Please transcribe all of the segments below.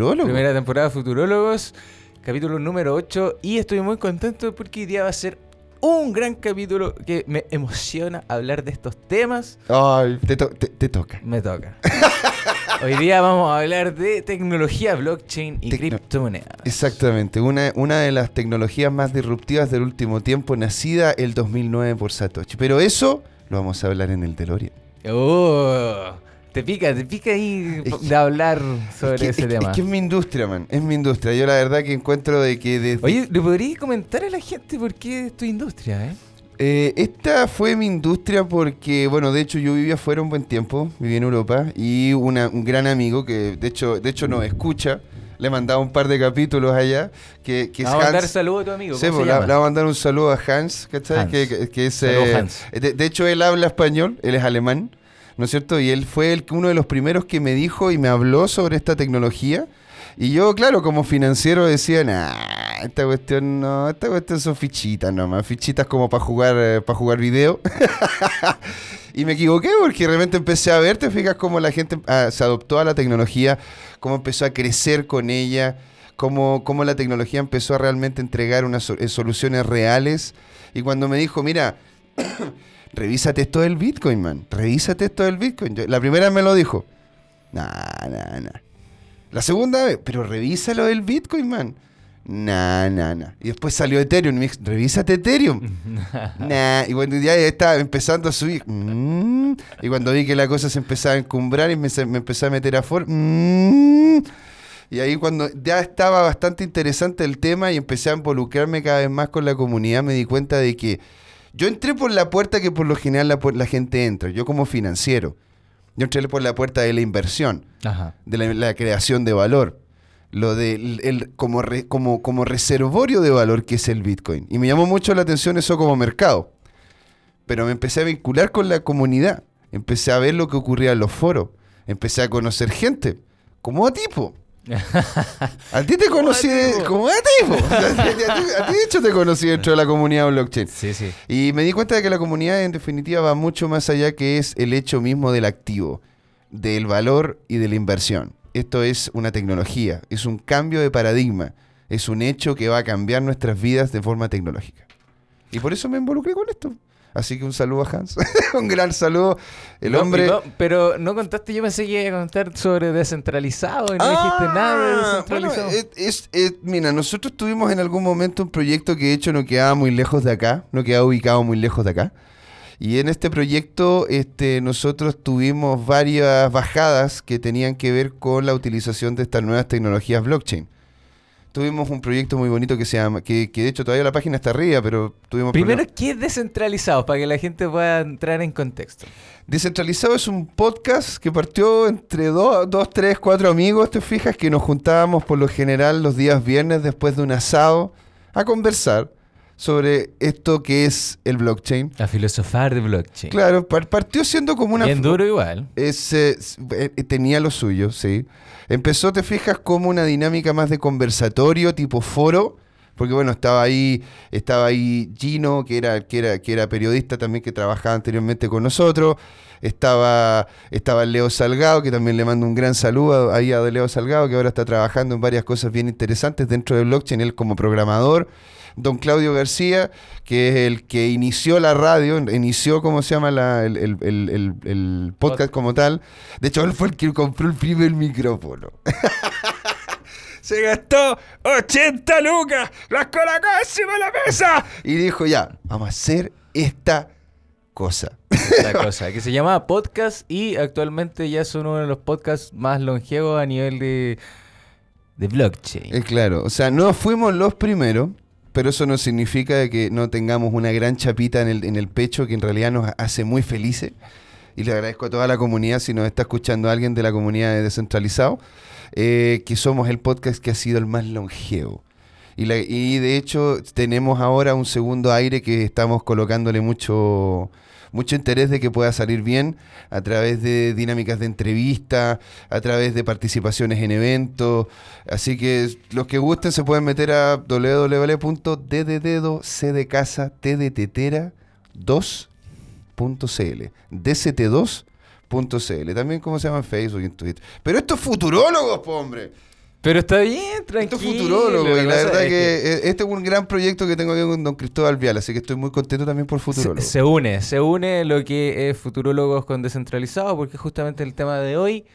Primera temporada de Futurólogos, capítulo número 8. Y estoy muy contento porque hoy día va a ser un gran capítulo que me emociona hablar de estos temas. Ay, te, toca. Me toca. Hoy día vamos a hablar de tecnología blockchain y criptomonedas. Exactamente, una, una de las tecnologías más disruptivas del último tiempo, nacida el 2009 por Satoshi. Pero eso lo vamos a hablar en el DeLorean. Oh. Te pica, te pica ahí de hablar sobre ese tema. Es que es mi industria, man. Es mi industria. Yo la verdad que encuentro de que desde... Oye, ¿le podrías comentar a la gente por qué es tu industria, eh? eh? esta fue mi industria porque, bueno, de hecho yo vivía afuera un buen tiempo, viví en Europa, y un gran amigo que de hecho, de hecho nos escucha, le mandaba un par de capítulos allá, que, que es Hans. a mandar saludo a tu amigo. Sí, pues, le, va a mandar un saludo a Hans, ¿cachai? Que, que, es, eh, De, de, hecho él habla español, él es alemán. ¿No es cierto? Y él fue el, uno de los primeros que me dijo y me habló sobre esta tecnología. Y yo, claro, como financiero decía, nah, esta cuestión no, esta cuestión son fichitas nomás, fichitas como para jugar, eh, para jugar video. y me equivoqué porque realmente empecé a ver, te fijas cómo la gente ah, se adoptó a la tecnología, cómo empezó a crecer con ella, cómo, cómo la tecnología empezó a realmente entregar unas eh, soluciones reales. Y cuando me dijo, mira, revísate esto del Bitcoin, man. Revísate esto del Bitcoin. la primera vez me lo dijo. Nah, nah, nah. La segunda vez, pero revísalo del Bitcoin, man. Nah, nah, nah. Y después salió Ethereum. Y me dijo, revísate Ethereum. nah. Y cuando ya estaba empezando a subir. Mm. y cuando vi que la cosa se empezaba a encumbrar y me, me empecé a meter a for. Mm. y ahí cuando ya estaba bastante interesante el tema y empecé a involucrarme cada vez más con la comunidad, me di cuenta de que yo entré por la puerta que por lo general la, gente entra, yo como financiero. Yo entré por la puerta de la inversión, de la, creación de valor, lo de el, como, como, como reservorio de valor que es el Bitcoin. Y me llamó mucho la atención eso como mercado. Pero me empecé a vincular con la comunidad, empecé a ver lo que ocurría en los foros, empecé a conocer gente, como a tipo. A ti te conocí como a ti, a ti de hecho te conocí dentro de la comunidad blockchain. Sí, sí. Y me di cuenta de que la comunidad en definitiva va mucho más allá que es el hecho mismo del activo, del valor y de la inversión. Esto es una tecnología, es un cambio de paradigma, es un hecho que va a cambiar nuestras vidas de forma tecnológica. Y por eso me involucré con esto. Así que un saludo a Hans. un gran saludo. El hombre. pero no contaste, yo pensé que iba a contar sobre descentralizado y no dijiste ah, nada de descentralizado. es, mira, nosotros tuvimos en algún momento un proyecto que de hecho no quedaba muy lejos de acá, no quedaba ubicado muy lejos de acá. Y en este proyecto este, nosotros tuvimos varias bajadas que tenían que ver con la utilización de estas nuevas tecnologías blockchain tuvimos un proyecto muy bonito que se llama, que, de hecho todavía la página está arriba, pero tuvimos... Primero, ¿qué es descentralizado? Para que la gente pueda entrar en contexto. Descentralizado es un podcast que partió entre dos, dos, tres, cuatro amigos, te fijas, que nos juntábamos por lo general los días viernes después de un asado a conversar sobre esto que es el blockchain. A filosofar de blockchain. Claro, partió siendo como una... Bien duro igual. Es, eh, tenía lo suyo, sí. Empezó, te fijas, como una dinámica más de conversatorio, tipo foro, porque bueno, estaba ahí, estaba ahí Gino, que era, que era, que era periodista también, que trabajaba anteriormente con nosotros. Estaba, estaba Leo Salgado, que también le mando un gran saludo ahí a Leo Salgado, que ahora está trabajando en varias cosas bien interesantes dentro del blockchain, él como programador don Claudio García, que es el que inició la radio, inició, ¿cómo se llama? el, podcast como tal. De hecho, él fue el que compró el primer micrófono. Se gastó 80 lucas, las colacas encima de la mesa. Y dijo, ya, vamos a hacer esta cosa. Esta cosa, que se llama podcast y actualmente ya son uno de los podcasts más longevos a nivel de, de blockchain. Es claro, o sea, no fuimos los primeros, pero eso no significa que no tengamos una gran chapita en el, en el pecho que en realidad nos hace muy felices. Y le agradezco a toda la comunidad, si nos está escuchando alguien de la comunidad de Descentralizado, eh, que somos el podcast que ha sido el más longevo. Y, y de hecho tenemos ahora un segundo aire que estamos colocándole mucho, mucho interés de que pueda salir bien a través de dinámicas de entrevista, a través de participaciones en eventos. Así que los que gusten se pueden meter a www.dddedo, c de casa, t de tetera, 2.cl. DCT2.cl. También como se llama en Facebook y en Twitter. Pero esto es futurólogos, hombre. Pero está bien, tranquilo. Esto es futurólogo y la verdad que, este es un gran proyecto que tengo aquí con don Cristóbal Vial, así que estoy muy contento también por futurólogo. Se, une, se une lo que es futurólogos con descentralizado, porque justamente el tema de hoy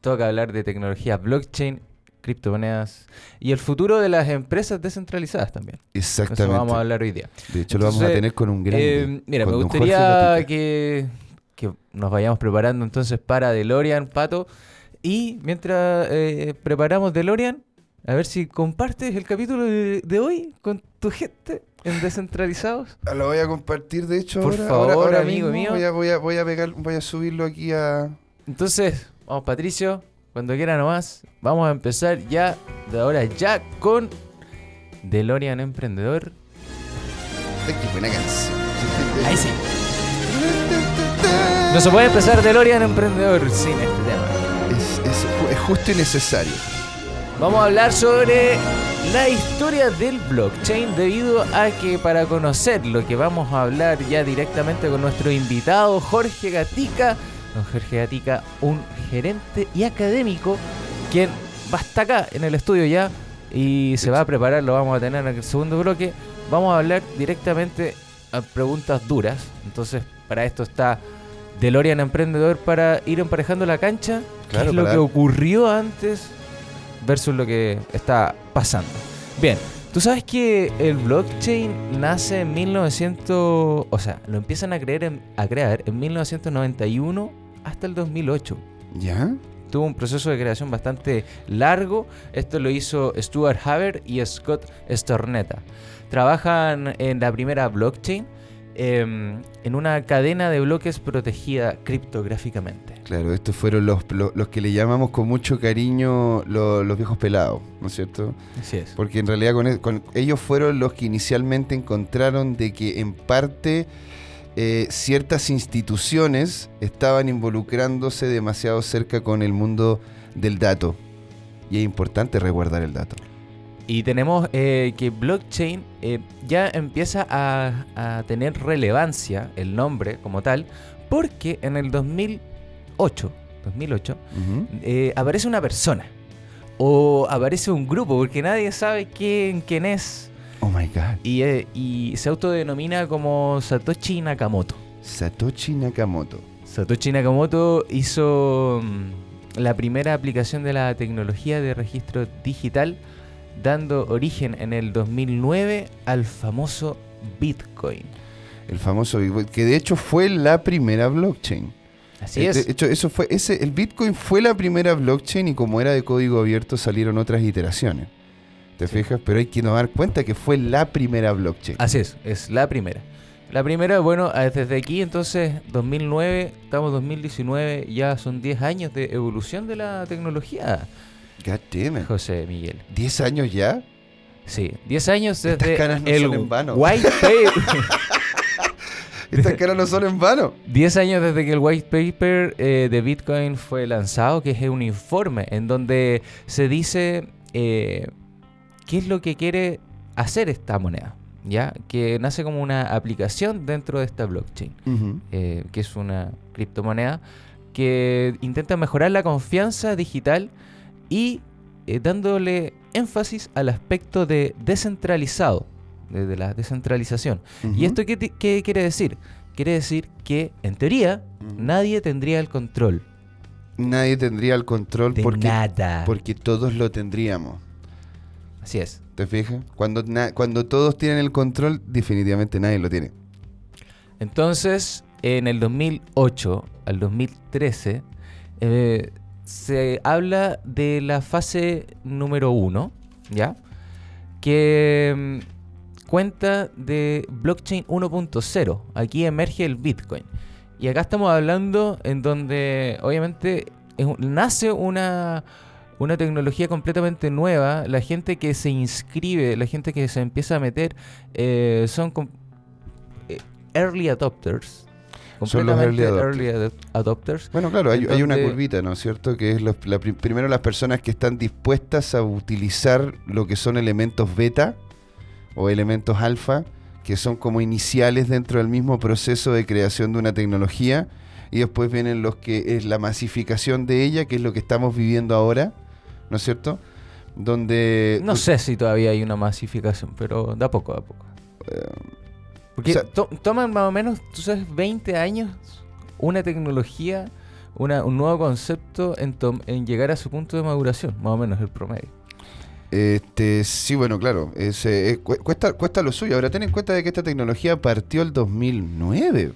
toca hablar de tecnología blockchain, criptomonedas y el futuro de las empresas descentralizadas también. Exactamente. Eso vamos a hablar hoy día. De hecho, lo vamos a tener con un gran. Eh, mira, me gustaría que, que nos vayamos preparando entonces para DeLorean, Pato. Y mientras eh, preparamos DeLorean, a ver si compartes el capítulo de, hoy con tu gente en Descentralizados. Ah, lo voy a compartir, de hecho, Por favor, amigo mío. Voy a, voy, a, voy, a pegar, voy a subirlo aquí a... Entonces, vamos Patricio, cuando quiera nomás, vamos a empezar ya, de ahora ya, con DeLorean Emprendedor. Qué buena canción. Ahí sí. No se puede empezar DeLorean Emprendedor sin este tema es, justo y necesario. Vamos a hablar sobre la historia del blockchain debido a que para conocer lo que vamos a hablar ya directamente con nuestro invitado Jorge Gatica, don Jorge Gatica, un gerente y académico quien va hasta acá en el estudio ya y se va a preparar, lo vamos a tener en el segundo bloque. Vamos a hablar directamente a preguntas duras, entonces para esto está DeLorean Emprendedor para ir emparejando la cancha Claro, lo que ocurrió antes versus lo que está pasando? Bien, tú sabes que el blockchain nace en 1900, o sea, lo empiezan a, creer a crear en 1991 hasta el 2008. ¿Ya? Tuvo un proceso de creación bastante largo. Esto lo hizo Stuart Haber y Scott Stornetta. Trabajan en la primera blockchain Em, en una cadena de bloques protegida criptográficamente. Claro, estos fueron los, los, que le llamamos con mucho cariño los, viejos pelados, ¿no es cierto? Así es. Porque en realidad con, ellos fueron los que inicialmente encontraron de que en parte eh, ciertas instituciones estaban involucrándose demasiado cerca con el mundo del dato. Y es importante resguardar el dato. Y tenemos eh, que blockchain eh, ya empieza a, tener relevancia, el nombre como tal, porque en el 2008, 2008 eh, aparece una persona o aparece un grupo, porque nadie sabe quién, quién es. Oh my God. Y, y se autodenomina como Satoshi Nakamoto. Satoshi Nakamoto. Satoshi Nakamoto hizo mm, la primera aplicación de la tecnología de registro digital dando origen en el 2009 al famoso Bitcoin. El famoso Bitcoin, que de hecho fue la primera blockchain. Así es. De hecho, eso fue, ese, el Bitcoin fue la primera blockchain y como era de código abierto salieron otras iteraciones. ¿Te fijas? Pero hay que no dar cuenta que fue la primera blockchain. Así es, es la primera. La primera, bueno, desde aquí entonces, 2009, estamos 2019, ya son 10 años de evolución de la tecnología. God damn José Miguel. ¿10 años ya? Sí, 10 años desde Estas caras no el son en vano. white paper. Estas caras no son en vano. 10 años desde que el white paper eh, de Bitcoin fue lanzado, que es un informe en donde se dice eh, qué es lo que quiere hacer esta moneda. ¿ya? Que nace como una aplicación dentro de esta blockchain, eh, que es una criptomoneda que intenta mejorar la confianza digital y eh, dándole énfasis al aspecto de descentralizado, de, la descentralización. ¿Y esto qué, quiere decir? Quiere decir que, en teoría, nadie tendría el control. Nadie tendría el control de porque, nada. porque todos lo tendríamos. Así es. ¿Te fijas? Cuando, cuando todos tienen el control, definitivamente nadie lo tiene. Entonces, en el 2008 al 2013, eh, se habla de la fase número uno, ¿ya? Que mm, cuenta de blockchain 1.0. Aquí emerge el Bitcoin. Y acá estamos hablando en donde obviamente nace una, una tecnología completamente nueva. La gente que se inscribe, la gente que se empieza a meter, eh, son eh, early adopters, son los early adopters. Bueno, claro, hay, una curvita, ¿no es cierto? Que es primero las personas que están dispuestas a utilizar lo que son elementos beta o elementos alfa, que son como iniciales dentro del mismo proceso de creación de una tecnología. Y después vienen los que es la masificación de ella, que es lo que estamos viviendo ahora, ¿no es cierto? donde... No sé si todavía hay una masificación, pero da poco, da poco. Eh, Porque toman más o menos, tú sabes, 20 años una tecnología, una, un nuevo concepto en, en llegar a su punto de maduración, más o menos el promedio. Este, sí, bueno, claro, eh, cuesta, cuesta lo suyo. Ahora ten en cuenta de que esta tecnología partió el 2009.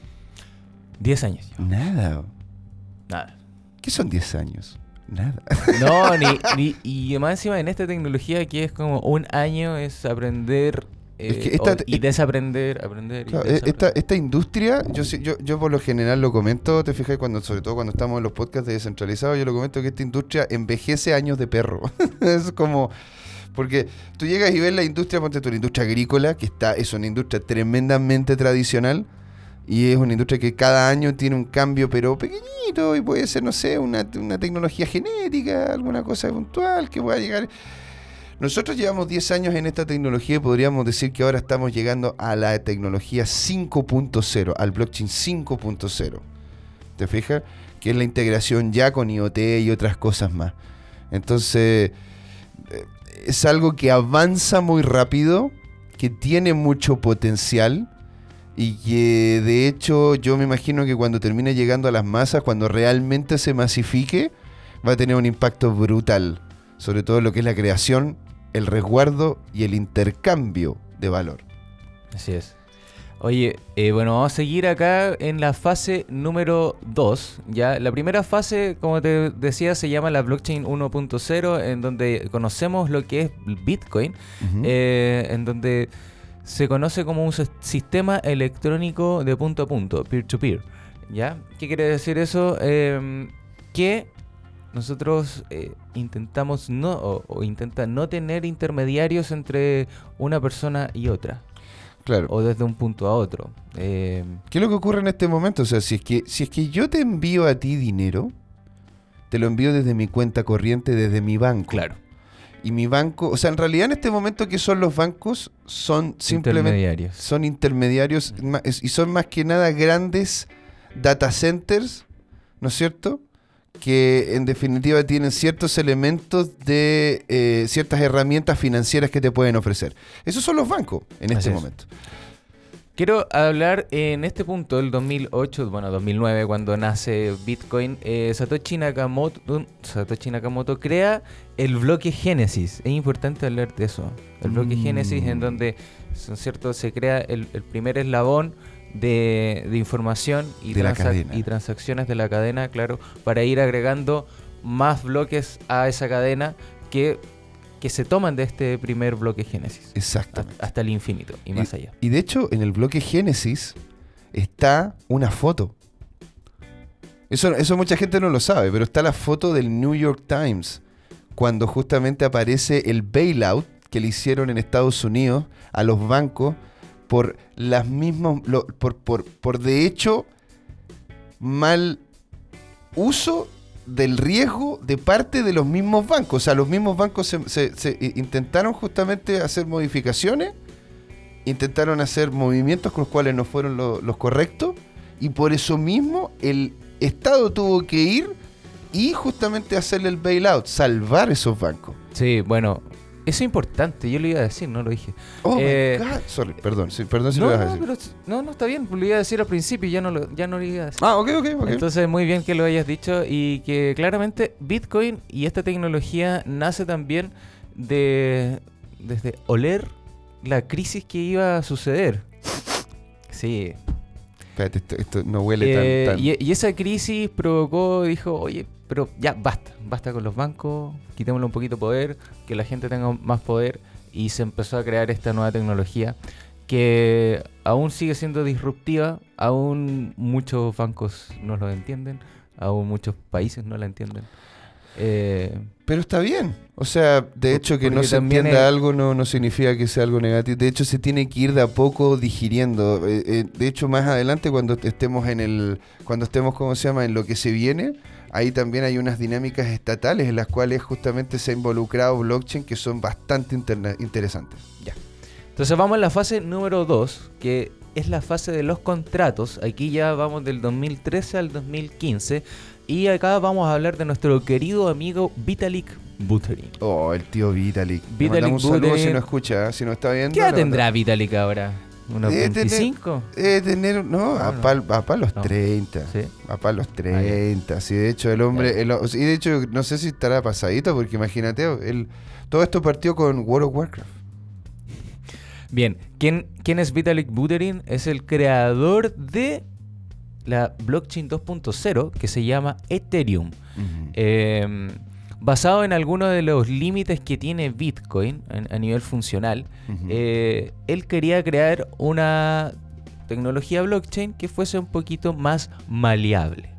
10 años. Nada. Nada. ¿Qué son 10 años? Nada. No, ni, y más encima en esta tecnología que es como un año es aprender eh, y desaprender, aprender. E, esta, esta, industria, yo, yo, yo por lo general lo comento, te fijas, cuando, sobre todo cuando estamos en los podcasts de descentralizados, yo lo comento que esta industria envejece años de perro. es como... Porque tú llegas y ves la industria, ponte tú, la industria agrícola, que está, es una industria tremendamente tradicional, y es una industria que cada año tiene un cambio, pero pequeñito, y puede ser, no sé, una, una tecnología genética, alguna cosa puntual que pueda llegar. Nosotros llevamos 10 años en esta tecnología y podríamos decir que ahora estamos llegando a la tecnología 5.0, al blockchain 5.0. ¿Te fijas? Que es la integración ya con IoT y otras cosas más. Entonces, eh, es algo que avanza muy rápido, que tiene mucho potencial y que de hecho yo me imagino que cuando termine llegando a las masas, cuando realmente se masifique, va a tener un impacto brutal, sobre todo lo que es la creación, el resguardo y el intercambio de valor. Así es. Oye, eh, bueno, vamos a seguir acá en la fase número 2. Ya, la primera fase, como te decía, se llama la blockchain 1.0, en donde conocemos lo que es Bitcoin, eh, en donde se conoce como un sistema electrónico de punto a punto, peer-to-peer. ¿Ya? ¿Qué quiere decir eso? Em, que nosotros eh, intentamos no, o, intenta no tener intermediarios entre una persona y otra. Claro. O desde un punto a otro. Em, ¿Qué es lo que ocurre en este momento? O sea, si es que, si es que yo te envío a ti dinero, te lo envío desde mi cuenta corriente, desde mi banco. Claro. Y mi banco, o sea, en realidad en este momento que son los bancos, son simplemente intermediarios. son intermediarios y son más que nada grandes data centers, ¿no es cierto? Que en definitiva tienen ciertos elementos de eh, ciertas herramientas financieras que te pueden ofrecer. Esos son los bancos en este momento. Quiero hablar en este punto, el 2008, bueno, 2009, cuando nace Bitcoin, eh, Satoshi, Nakamoto, Satoshi Nakamoto crea el bloque Génesis. Es importante hablar de eso. El bloque mm. Génesis en donde, ¿son cierto? Se crea el, primer eslabón de, información y, y transacciones de la cadena, claro, para ir agregando más bloques a esa cadena que que se toman de este primer bloque Génesis. Exacto. Hasta el infinito y más allá. Y de hecho, en el bloque Génesis está una foto. Eso, eso mucha gente no lo sabe, pero está la foto del New York Times, cuando justamente aparece el bailout que le hicieron en Estados Unidos a los bancos por las mismas, por, por, por de hecho mal uso del riesgo de parte de los mismos bancos. O sea, los mismos bancos se, intentaron justamente hacer modificaciones, intentaron hacer movimientos con los cuales no fueron los correctos, y por eso mismo el Estado tuvo que ir y justamente hacerle el bailout, salvar esos bancos. Sí, bueno, eso es importante, yo lo iba a decir, no lo dije. Oh eh, Sorry, perdón, perdón si no, lo ibas a decir. no, no, está bien, lo iba a decir al principio y ya no lo, ya no lo iba a decir. Ah, ok, ok, ok. Entonces, muy bien que lo hayas dicho y que claramente Bitcoin y esta tecnología nace también de desde oler la crisis que iba a suceder. Sí. Espérate, esto, no huele tan, eh, tan... Y, y esa crisis provocó, dijo, oye, pero ya basta, basta con los bancos, quitémosle un poquito de poder, que la gente tenga más poder y se empezó a crear esta nueva tecnología que aún sigue siendo disruptiva, aún muchos bancos no lo entienden, aún muchos países no la entienden. Eh, pero está bien. O sea, de hecho que no se entienda algo no, no significa que sea algo negativo. De hecho, se tiene que ir de a poco digiriendo. Eh, eh, de hecho, más adelante cuando estemos en el, cuando estemos, ¿cómo se llama? En lo que se viene, ahí también hay unas dinámicas estatales en las cuales justamente se ha involucrado blockchain que son bastante interesantes. Ya. Entonces vamos a la fase número 2, que es la fase de los contratos. Aquí ya vamos del 2013 al 2015. Y acá vamos a hablar de nuestro querido amigo Vitalik Buterin. Oh, el tío Vitalik. Vitalik un saludo si no escucha, ¿eh? si no está viendo. ¿Qué edad tendrá Vitalik ahora? ¿Unos 25? Debe tener, no, a, pal, a los 30. ¿Sí? A pal los 30. Sí, de hecho, el hombre. El, y de hecho, no sé si estará pasadito, porque imagínate, el, todo esto partió con World of Warcraft. Bien, ¿quién, quién es Vitalik Buterin? Es el creador de la blockchain 2.0 que se llama Ethereum. eh, basado en algunos de los límites que tiene Bitcoin a nivel funcional, eh, él quería crear una tecnología blockchain que fuese un poquito más maleable.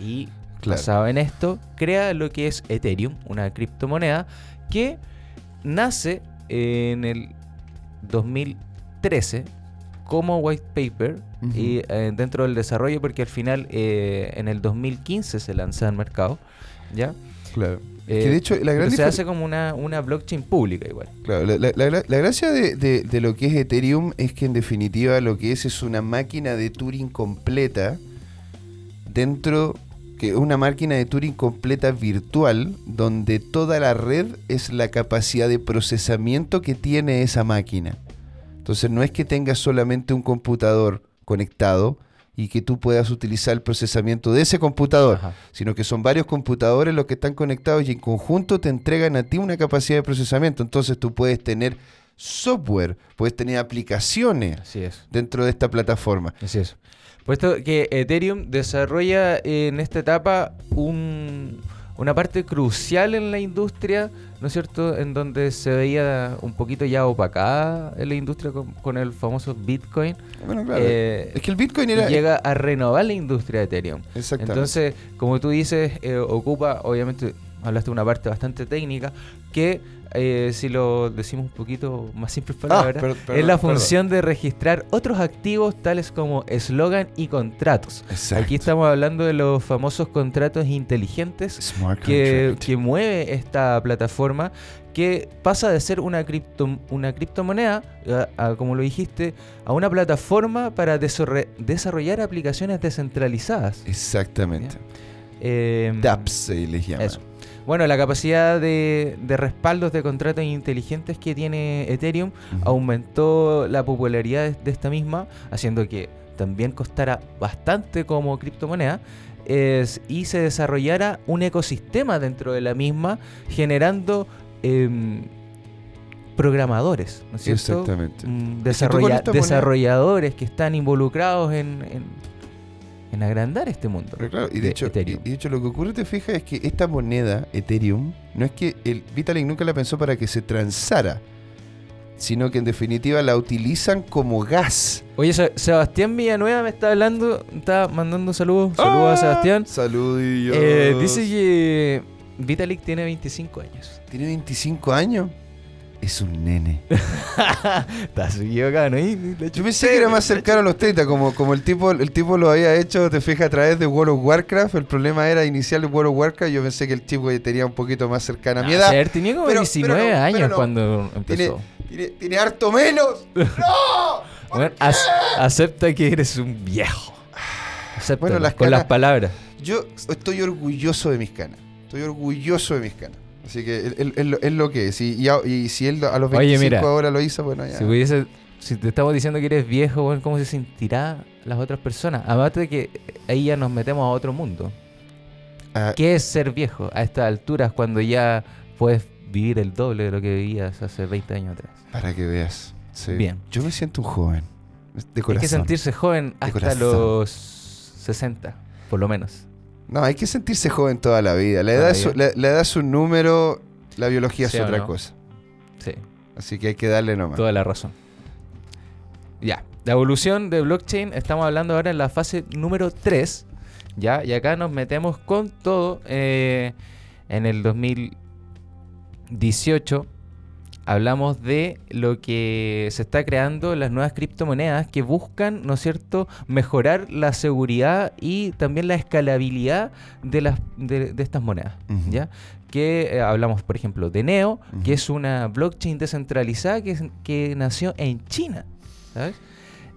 Y basado en esto, crea lo que es Ethereum, una criptomoneda que nace en el 2013 como white paper y eh, dentro del desarrollo porque al final eh, en el 2015 se lanza al mercado, ¿ya? Claro. Eh, que de hecho, la se hace como una, blockchain pública igual. Claro, la, gracia de, lo que es Ethereum es que en definitiva lo que es es una máquina de Turing completa dentro que una máquina de Turing completa virtual donde toda la red es la capacidad de procesamiento que tiene esa máquina. Entonces no es que tengas solamente un computador conectado, y que tú puedas utilizar el procesamiento de ese computador, sino que son varios computadores los que están conectados y en conjunto te entregan a ti una capacidad de procesamiento. Entonces tú puedes tener software, puedes tener aplicaciones dentro de esta plataforma. Así es. Puesto que Ethereum desarrolla en esta etapa un una parte crucial en la industria, ¿no es cierto?, en donde se veía un poquito ya opacada en la industria con, el famoso Bitcoin. Bueno, claro. Eh, es que el Bitcoin era... Llega a renovar la industria de Ethereum. Exactamente. Entonces, como tú dices, eh, ocupa, obviamente, hablaste de una parte bastante técnica, que eh, si lo decimos un poquito más simples ah, palabras, es la función de registrar otros activos tales como eslogan y contratos. Aquí estamos hablando de los famosos contratos inteligentes que, que, mueve esta plataforma que pasa de ser una, cripto, una criptomoneda, como lo dijiste, a una plataforma para desarrollar aplicaciones descentralizadas. Exactamente. Eh, DApps se les llama. Eso. Bueno, la capacidad de, respaldos de contratos inteligentes que tiene Ethereum aumentó la popularidad de, esta misma, haciendo que también costara bastante como criptomoneda. y se desarrollara un ecosistema dentro de la misma, generando em, programadores, ¿no es cierto? Exactamente. Mm, desarrolladores que están involucrados en en agrandar este mundo. y de, hecho. Y, de hecho lo que ocurre, te fijas, es que esta moneda, Ethereum, no es que el Vitalik nunca la pensó para que se transara, sino que en definitiva la utilizan como gas. Oye, Sebastián Villanueva me está hablando, está mandando saludos. Saludos a ah, Sebastián. Saludillos. Eh, dice que Vitalik tiene 25 años. ¿Tiene 25 años? Es un nene. Estás equivocado, ¿no? Yo pensé que era más cercano a los 30, como, como el tipo el tipo lo había hecho, te fijas, a través de World of Warcraft. El problema era inicial de World of Warcraft. Yo pensé que el tipo tenía un poquito más cercana a mi edad. Ver, tenía como 19 años cuando empezó. Tiene, harto menos. ¡No! Bueno, acepta que eres un viejo. Acepta bueno, con las palabras. Yo estoy orgulloso de mis canas. Estoy orgulloso de mis canas. Así que es lo que es. Y, y, si él a los 25 ahora lo hizo, bueno, ya. Si, pudiese, si te estamos diciendo que eres viejo, ¿cómo se sentirá las otras personas? Aparte de que ahí ya nos metemos a otro mundo. Ah. ¿Qué es ser viejo a estas alturas cuando ya puedes vivir el doble de lo que vivías hace 20 años atrás? Para que veas. Bien. Yo me siento un joven. De corazón. Hay que sentirse joven hasta los 60, por lo menos. No, hay que sentirse joven toda la vida. La edad, es, un número, la biología es otra cosa. Sí. Así que hay que darle nomás. Toda la razón. Ya. La evolución de blockchain, estamos hablando ahora en la fase número 3. ¿ya? Y acá nos metemos con todo. Eh, en el 2018 hablamos de lo que se está creando, las nuevas criptomonedas que buscan, ¿no es cierto?, mejorar la seguridad y también la escalabilidad de, las, de, estas monedas, ¿ya? Que eh, hablamos, por ejemplo, de Neo, que es una blockchain descentralizada que, que nació en China, ¿sabes?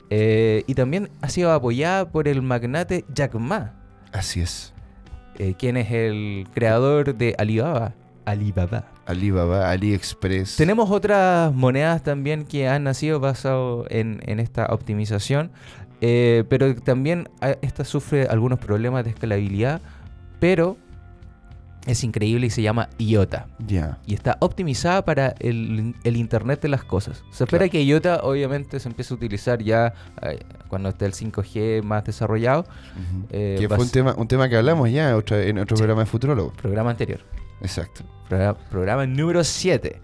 Eh, y también ha sido apoyada por el magnate Jack Ma. Así es. eh, quien es el creador de Alibaba. Alibaba. Alibaba, AliExpress. Tenemos otras monedas también que han nacido basado en, esta optimización, eh, pero también ah, esta sufre algunos problemas de escalabilidad, pero es increíble y se llama IOTA. Ya. Y está optimizada para el, Internet de las cosas. Se espera que IOTA obviamente se empiece a utilizar ya eh, cuando esté el 5G más desarrollado. Eh, que fue un tema, un tema que hablamos ya en otro programa de Futurologo. Programa anterior. Exacto. Programa, número 7.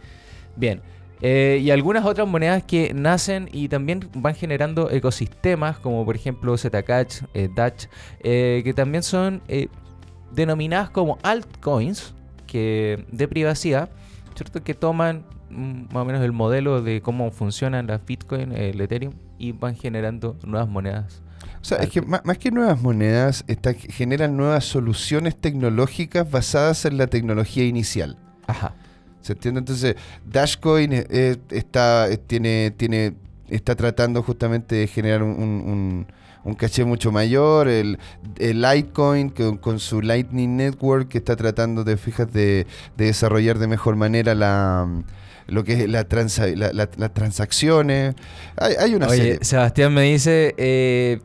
Bien. Eh, y algunas otras monedas que nacen y también van generando ecosistemas, como por ejemplo Zcash, eh, Dash, que también son denominadas como altcoins que, de privacidad, ¿cierto? que toman mm, más o menos el modelo de cómo funcionan las Bitcoin, el Ethereum, y van generando nuevas monedas. O sea, es que más, que nuevas monedas, generan nuevas soluciones tecnológicas basadas en la tecnología inicial. Ajá. ¿Se entiende? Entonces, Dashcoin eh, está, tiene, tiene, está tratando justamente de generar un un caché mucho mayor, el, Litecoin con, su Lightning Network que está tratando de, fijas, de, desarrollar de mejor manera la lo que es la, las transacciones. Hay, una Oye, Sebastián me dice eh,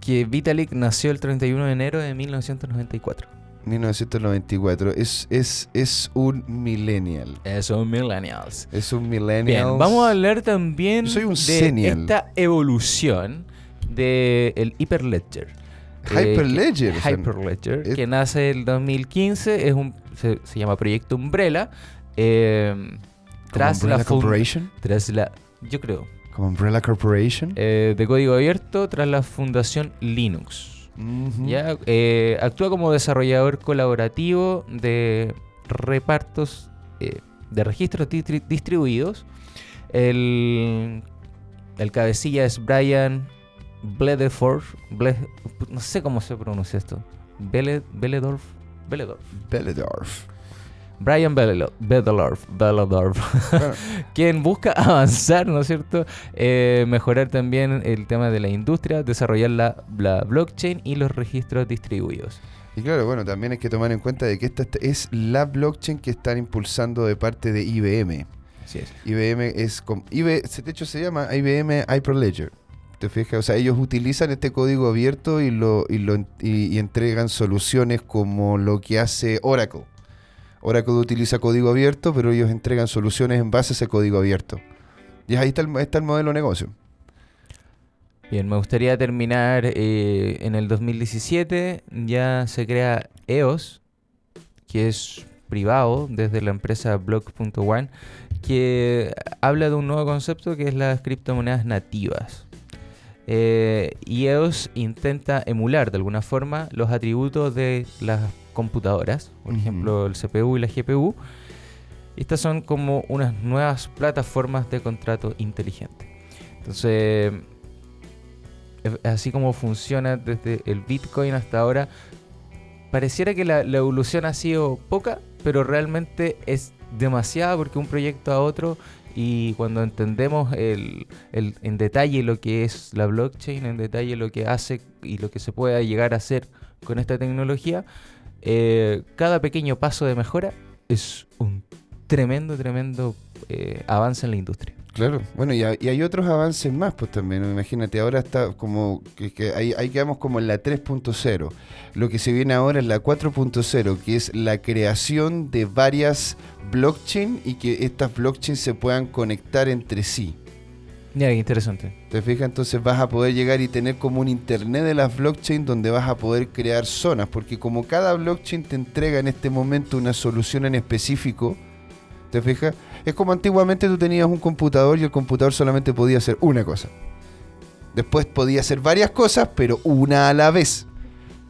que Vitalik nació el 31 de enero de 1994. 1994. Es, es, es un millennial. Es un millennial. Es un millennial. vamos a hablar también de esta evolución del el Hyperledger. Eh, Hyperledger. Hyperledger, que nace en el 2015, es un, se, llama Proyecto Umbrella. Eh, tras Umbrella la Corporation? Tras la, yo creo. Como Umbrella Corporation. Eh, de código abierto tras la fundación Linux. ya, eh, actúa como desarrollador colaborativo de repartos de registros distribuidos. El, el cabecilla es Brian Bledeford, no sé cómo se pronuncia esto. Bele, Beledorf. Beledorf. Beledorf. Brian Beledorf, quien busca avanzar, ¿no es cierto? Eh, mejorar también el tema de la industria, desarrollar la, blockchain y los registros distribuidos. Y claro, bueno, también hay que tomar en cuenta de que esta es la blockchain que están impulsando de parte de IBM. Así es. IBM es, IBM, de hecho se llama IBM Hyperledger. ¿Te fijas? O sea, ellos utilizan este código abierto y, lo, y, lo, y, entregan soluciones como lo que hace Oracle. Oracle utiliza código abierto, pero ellos entregan soluciones en base a ese código abierto. Y ahí está el, modelo de negocio. Bien, me gustaría terminar eh, en el 2017. Ya se crea EOS, que es privado desde la empresa Block.one, que habla de un nuevo concepto que es las criptomonedas nativas. Eh, y EOS intenta emular de alguna forma los atributos de las computadoras, por ejemplo el CPU y la GPU. Estas son como unas nuevas plataformas de contrato inteligente. Entonces, así como funciona desde el Bitcoin hasta ahora, pareciera que la evolución ha sido poca, pero realmente es demasiada porque un proyecto a otro y cuando entendemos el, en detalle lo que es la blockchain, en detalle lo que hace y lo que se puede llegar a hacer con esta tecnología, eh, cada pequeño paso de mejora es un tremendo, tremendo eh, avance en la industria. Claro, bueno, y, hay otros avances más, pues también. Imagínate, ahora está como que, ahí, ahí, quedamos como en la 3.0. Lo que se viene ahora es la 4.0, que es la creación de varias blockchain y que estas blockchains se puedan conectar entre sí. Ya, interesante. ¿Te fijas? Entonces vas a poder llegar y tener como un internet de las blockchain donde vas a poder crear zonas, porque como cada blockchain te entrega en este momento una solución en específico, ¿te fijas? Es como antiguamente tú tenías un computador y el computador solamente podía hacer una cosa. Después podía hacer varias cosas, pero una a la vez.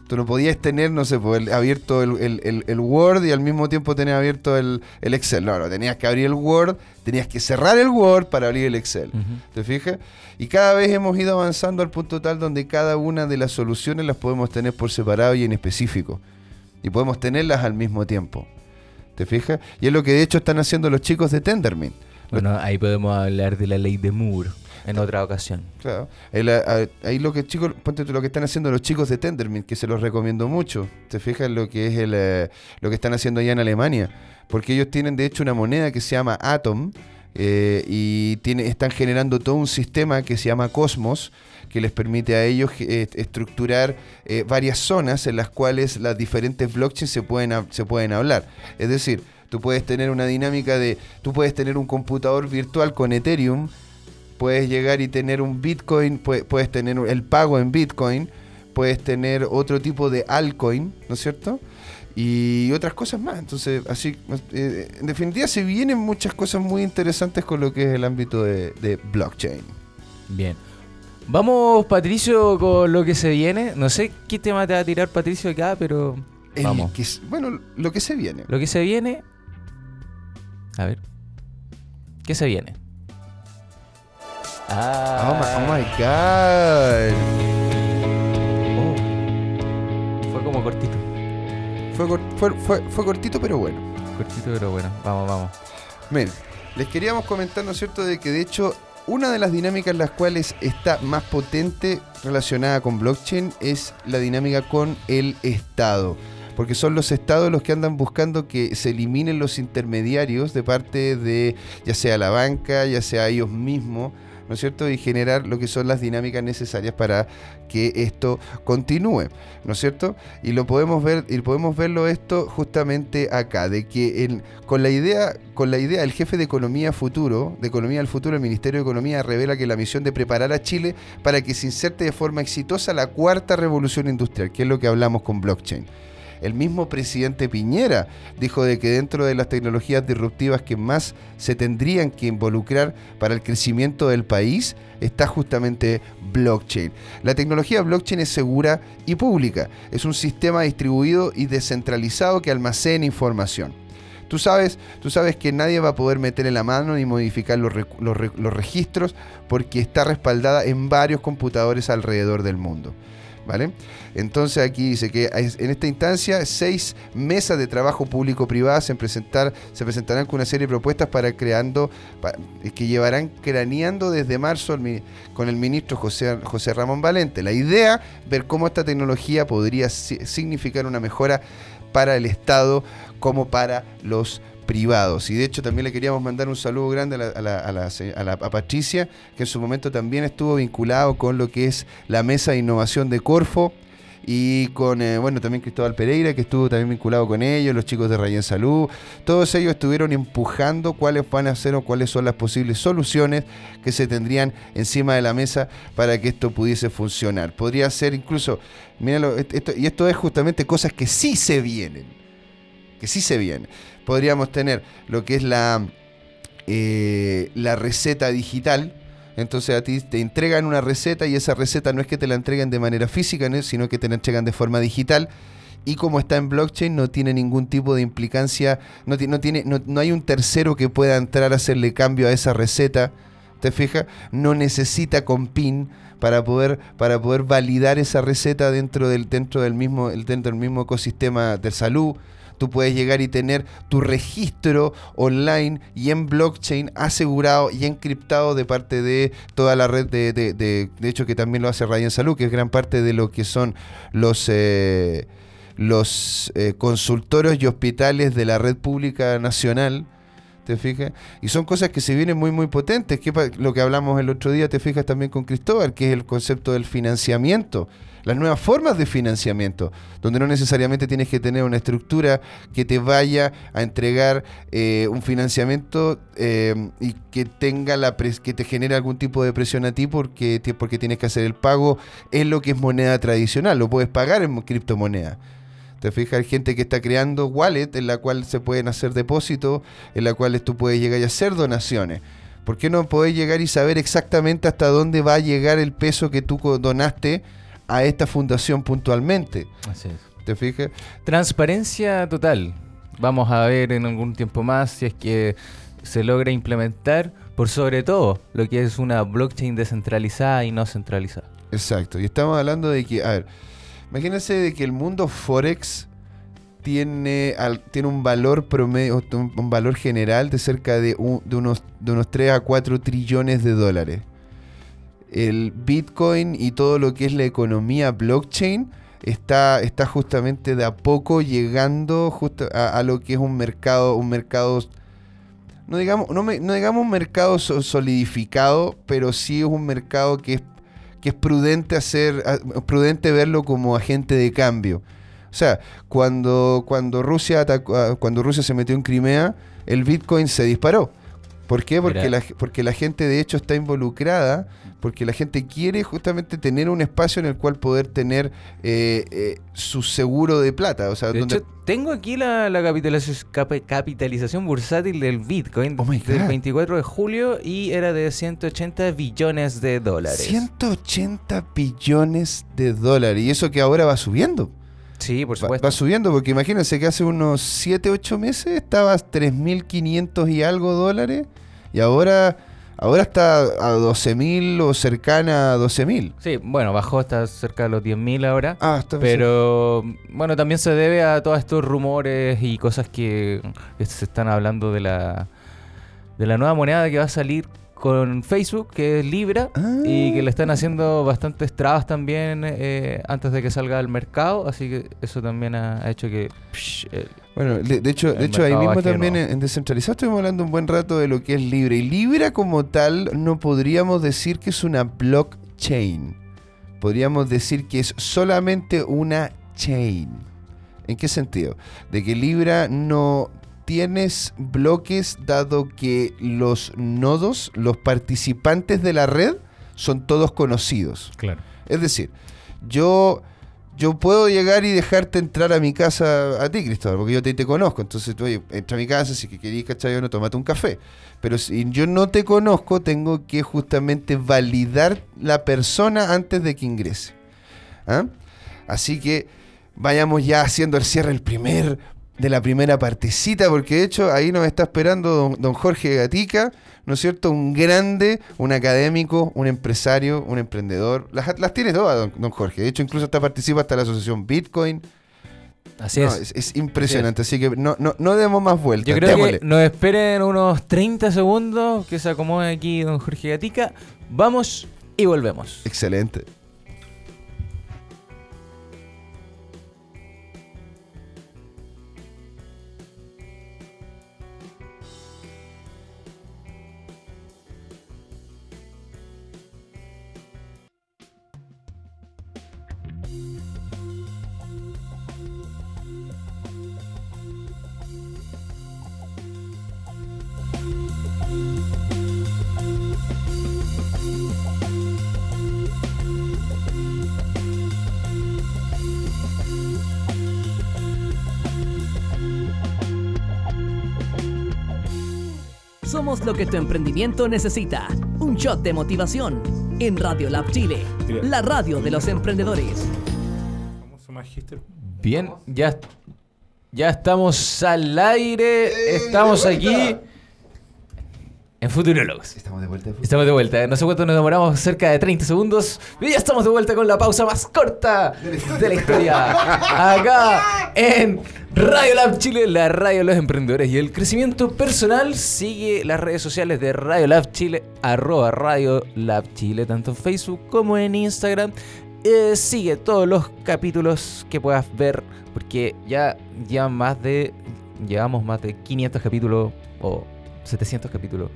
Tú no podías tener, no sé, pues, abierto el, Word y al mismo tiempo tener abierto el, Excel. No, no, tenías que abrir el Word, tenías que cerrar el Word para abrir el Excel. ¿Te fijas? Y cada vez hemos ido avanzando al punto tal donde cada una de las soluciones las podemos tener por separado y en específico. Y podemos tenerlas al mismo tiempo. ¿Te fijas? Y es lo que de hecho están haciendo los chicos de Tendermint. Bueno, ahí podemos hablar de la ley de Moore en otra ocasión. Claro. Ahí, lo que chicos, ponte lo que están haciendo los chicos de Tendermint, que se los recomiendo mucho. Te fijas lo que es el, eh, lo que están haciendo allá en Alemania, porque ellos tienen de hecho una moneda que se llama Atom eh, y tiene, están generando todo un sistema que se llama Cosmos que les permite a ellos eh, estructurar varias zonas en las cuales las diferentes blockchains se pueden, se pueden hablar. Es decir, tú puedes tener una dinámica de, tú puedes tener un computador virtual con Ethereum puedes llegar y tener un Bitcoin, puedes tener el pago en Bitcoin, puedes tener otro tipo de altcoin, ¿no es cierto? Y otras cosas más. Entonces, así, eh, en definitiva, se vienen muchas cosas muy interesantes con lo que es el ámbito de, blockchain. Bien. Vamos, Patricio, con lo que se viene. No sé qué tema te va a tirar Patricio acá, pero vamos. bueno, lo que se viene. Lo que se viene. A ver. ¿Qué se viene? Ah. Oh, my, god. Oh. Fue como cortito. Fue, cortito, pero bueno. Cortito, pero bueno. Vamos, vamos. Miren, les queríamos comentar, ¿no es cierto?, de que de hecho una de las dinámicas en las cuales está más potente relacionada con blockchain es la dinámica con el Estado. Porque son los estados los que andan buscando que se eliminen los intermediarios de parte de ya sea la banca, ya sea ellos mismos, ¿no es cierto? Y generar lo que son las dinámicas necesarias para que esto continúe, ¿no es cierto? Y lo podemos ver, y podemos verlo esto justamente acá, de que con la idea, con la idea, el jefe de Economía Futuro, de Economía del Futuro, el Ministerio de Economía revela que la misión de preparar a Chile para que se inserte de forma exitosa la cuarta revolución industrial, que es lo que hablamos con blockchain. El mismo presidente Piñera dijo de que dentro de las tecnologías disruptivas que más se tendrían que involucrar para el crecimiento del país está justamente blockchain. La tecnología blockchain es segura y pública. Es un sistema distribuido y descentralizado que almacena información. Tú sabes, tú sabes que nadie va a poder meter en la mano ni modificar los, los registros porque está respaldada en varios computadores alrededor del mundo. ¿Vale? Entonces aquí dice que en esta instancia seis mesas de trabajo público-privadas se, presentar, se presentarán con una serie de propuestas para creando, que llevarán craneando desde marzo con el ministro José, José Ramón Valente. La idea, ver cómo esta tecnología podría significar una mejora para el Estado como para los privados. Y de hecho también le queríamos mandar un saludo grande a, la, a, a, Patricia, que en su momento también estuvo vinculado con lo que es la mesa de innovación de Corfo y con, eh, bueno, también Cristóbal Pereira, que estuvo también vinculado con ellos, los chicos de Rayen Salud. Todos ellos estuvieron empujando cuáles van a ser o cuáles son las posibles soluciones que se tendrían encima de la mesa para que esto pudiese funcionar. Podría ser incluso, míralo, esto, y esto es justamente cosas que sí se vienen, que sí se vienen. Podríamos tener lo que es la, eh, la receta digital, entonces a ti te entregan una receta y esa receta no es que te la entreguen de manera física, sino que te la entregan de forma digital. Y como está en blockchain, no tiene ningún tipo de implicancia, no, no, tiene, no, hay un tercero que pueda entrar a hacerle cambio a esa receta. ¿Te fijas? No necesita con PIN para poder, para poder validar esa receta dentro del, dentro del mismo, dentro del mismo ecosistema de salud tú puedes llegar y tener tu registro online y en blockchain asegurado y encriptado de parte de toda la red de, de, de, hecho que también lo hace Ryan Salud, que es gran parte de lo que son los... Eh, los eh, consultorios y hospitales de la red pública nacional, ¿te fijas? Y son cosas que se vienen muy, muy potentes, que lo que hablamos el otro día, te fijas también con Cristóbal, que es el concepto del financiamiento las nuevas formas de financiamiento, donde no necesariamente tienes que tener una estructura que te vaya a entregar eh, un financiamiento eh, y que tenga la que te genere algún tipo de presión a ti porque, porque tienes que hacer el pago en lo que es moneda tradicional, lo puedes pagar en criptomoneda. Te fijas, hay gente que está creando wallet en la cual se pueden hacer depósitos, en la cual tú puedes llegar y hacer donaciones. ¿Por qué no podés llegar y saber exactamente hasta dónde va a llegar el peso que tú donaste? a esta fundación puntualmente. Así es. ¿Te fijas? Transparencia total. Vamos a ver en algún tiempo más si es que se logra implementar por sobre todo lo que es una blockchain descentralizada y no centralizada. Exacto. Y estamos hablando de que, a ver, imagínense de que el mundo Forex tiene, tiene un valor promedio, un, valor general de cerca de, unos, de unos 3 a 4 trillones de dólares. El Bitcoin y todo lo que es la economía blockchain está, está justamente de a poco llegando justo a, lo que es un mercado, un mercado no digamos, no, no digamos un mercado solidificado, pero sí es un mercado que es, que es prudente hacer, prudente verlo como agente de cambio. O sea, cuando, cuando, Rusia atacó, cuando Rusia se metió en Crimea, el Bitcoin se disparó. ¿Por qué? Porque la, porque la gente de hecho está involucrada, porque la gente quiere justamente tener un espacio en el cual poder tener eh, eh, su seguro de plata. O sea, de hecho, tengo aquí la, capitalización, bursátil del Bitcoin oh del 24 de julio y era de 180 billones de dólares. 180 billones de dólares. Y eso que ahora va subiendo. Sí, por supuesto. Va, subiendo, porque imagínense que hace unos 7, 8 meses estabas 3.500 y algo dólares y ahora, ahora está a 12.000 o cercana a 12.000. Sí, bueno, bajó hasta cerca de los 10.000 ahora. Ah, está Pero bueno, también se debe a todos estos rumores y cosas que, que se están hablando de la, de la nueva moneda que va a salir con Facebook, que es Libra, y que le están haciendo bastantes trabas también eh, antes de que salga al mercado, así que eso también ha, hecho que... bueno, de, hecho, de hecho ahí mismo también en, Descentralizado estuvimos hablando un buen rato de lo que es Libra, y Libra como tal no podríamos decir que es una blockchain, podríamos decir que es solamente una chain. ¿En qué sentido? De que Libra no tienes bloques dado que los nodos, los participantes de la red, son todos conocidos. Claro. Es decir, yo, yo puedo llegar y dejarte entrar a mi casa a ti, Cristóbal, porque yo te, te conozco. Entonces, tú, entra a mi casa, si que querís, ¿cachai? No, tomate un café. Pero si yo no te conozco, tengo que justamente validar la persona antes de que ingrese. ¿Ah? Así que vayamos ya haciendo el cierre, el primer de la primera partecita, porque de hecho ahí nos está esperando don, Jorge Gatica, ¿no es cierto? Un grande, un académico, un empresario, un emprendedor. Las, las tiene todas, don, Jorge. De hecho, incluso está participa hasta la asociación Bitcoin. Así es. es. impresionante, así, que no, no, no demos más vueltas. Yo creo que nos esperen unos 30 segundos que se acomode aquí don Jorge Gatica. Vamos y volvemos. Excelente. Somos lo que tu emprendimiento necesita. Un shot de motivación. En Radio Lab Chile, la radio de los emprendedores. Bien, ya, ya estamos al aire, estamos aquí en Futurologos. Estamos de vuelta. Estamos de vuelta. No sé cuánto nos demoramos, cerca de 30 segundos. Y ya estamos de vuelta con la pausa más corta de la historia. Acá en Radio Lab Chile, la radio de los emprendedores y el crecimiento personal. Sigue las redes sociales de Radio Lab Chile, arroba Radio Lab Chile, tanto en Facebook como en Instagram. Eh, sigue todos los capítulos que puedas ver, porque ya, ya más de, llevamos más de 500 capítulos o 700 capítulos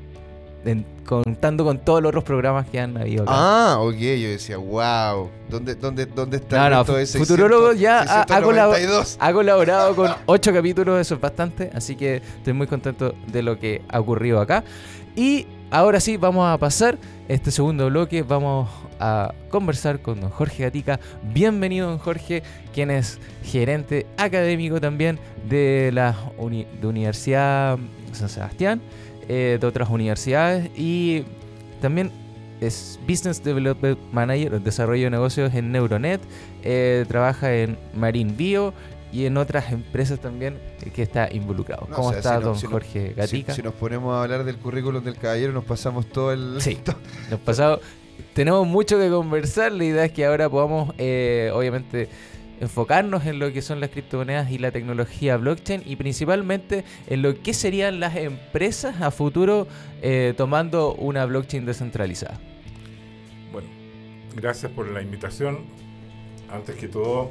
contando con todos los otros programas que han habido. Ah, ok, yo decía, wow, ¿dónde, dónde, dónde está no, no, ese Futurólogo ya ha, colaborado con ocho capítulos, eso es bastante, así que estoy muy contento de lo que ha ocurrido acá. Y ahora sí, vamos a pasar este segundo bloque, vamos a conversar con don Jorge Gatica. Bienvenido, don Jorge, quien es gerente académico también de la de Universidad San Sebastián. Eh, de otras universidades y también es Business Development Manager, desarrollo de negocios en Neuronet, eh, trabaja en Marine Bio y en otras empresas también que está involucrado. ¿Cómo está don Jorge Gatica? Si, nos ponemos a hablar del currículum del caballero, nos pasamos todo el... Sí, nos pasamos... Tenemos mucho que conversar, la idea es que ahora podamos, eh, obviamente, enfocarnos en lo que son las criptomonedas y la tecnología blockchain y principalmente en lo que serían las empresas a futuro eh, tomando una blockchain descentralizada. Bueno, gracias por la invitación. Antes que todo,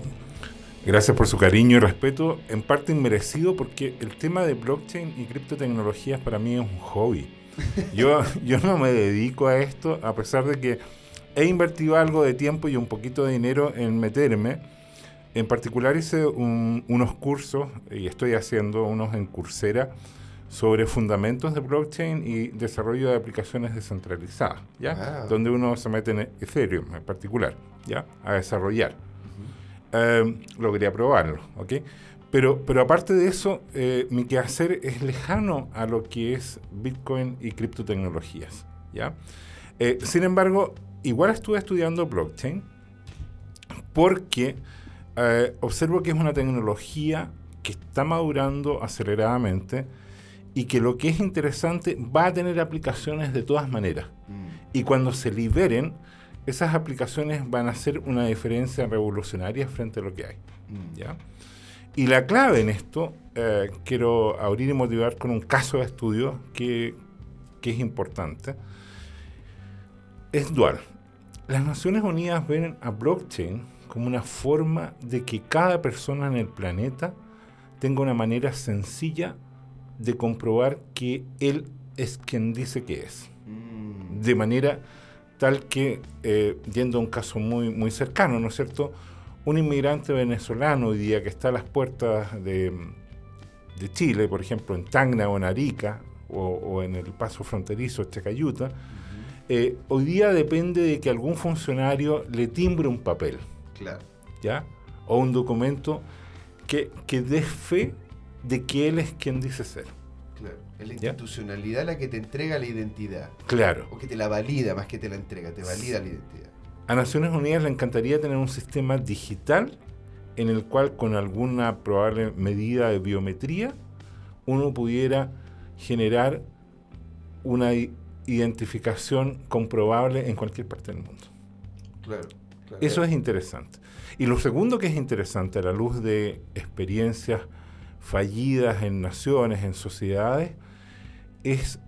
gracias por su cariño y respeto, en parte inmerecido porque el tema de blockchain y criptotecnologías para mí es un hobby. Yo, yo no me dedico a esto a pesar de que he invertido algo de tiempo y un poquito de dinero en meterme. En particular hice unos cursos y estoy haciendo unos en Coursera sobre fundamentos de blockchain y desarrollo de aplicaciones descentralizadas, ¿ya? Donde uno se mete en Ethereum en particular, ¿ya? A desarrollar. Eh, lo quería probarlo, ¿ok? Pero, pero aparte de eso, eh, mi quehacer es lejano a lo que es Bitcoin y criptotecnologías, ¿ya? Eh, sin embargo, igual estuve estudiando blockchain porque eh, observo que es una tecnología que está madurando aceleradamente y que lo que es interesante va a tener aplicaciones de todas maneras. Mm. Y cuando se liberen, esas aplicaciones van a hacer una diferencia revolucionaria frente a lo que hay. Mm. ¿ya? Y la clave en esto, eh, quiero abrir y motivar con un caso de estudio que, que es importante es dual. Las Naciones Unidas ven a blockchain como una forma de que cada persona en el planeta tenga una manera sencilla de comprobar que él es quien dice que es. Mm. De manera tal que, eh, yendo a un caso muy, muy cercano, ¿no es cierto? Un inmigrante venezolano hoy día que está a las puertas de, de Chile, por ejemplo, en Tacna o en Arica, o, o en el paso fronterizo Chacayuta, eh, hoy día depende de que algún funcionario le timbre un papel. Claro. ¿Ya? O un documento que, que dé fe de que él es quien dice ser. Claro. Es la institucionalidad la que te entrega la identidad. Claro. O que te la valida más que te la entrega, te valida la identidad. A Naciones Unidas le encantaría tener un sistema digital en el cual con alguna probable medida de biometría uno pudiera generar una identificación comprobable en cualquier parte del mundo. Claro, Eso es interesante. Y lo segundo que es interesante a la luz de experiencias fallidas en naciones, en sociedades, es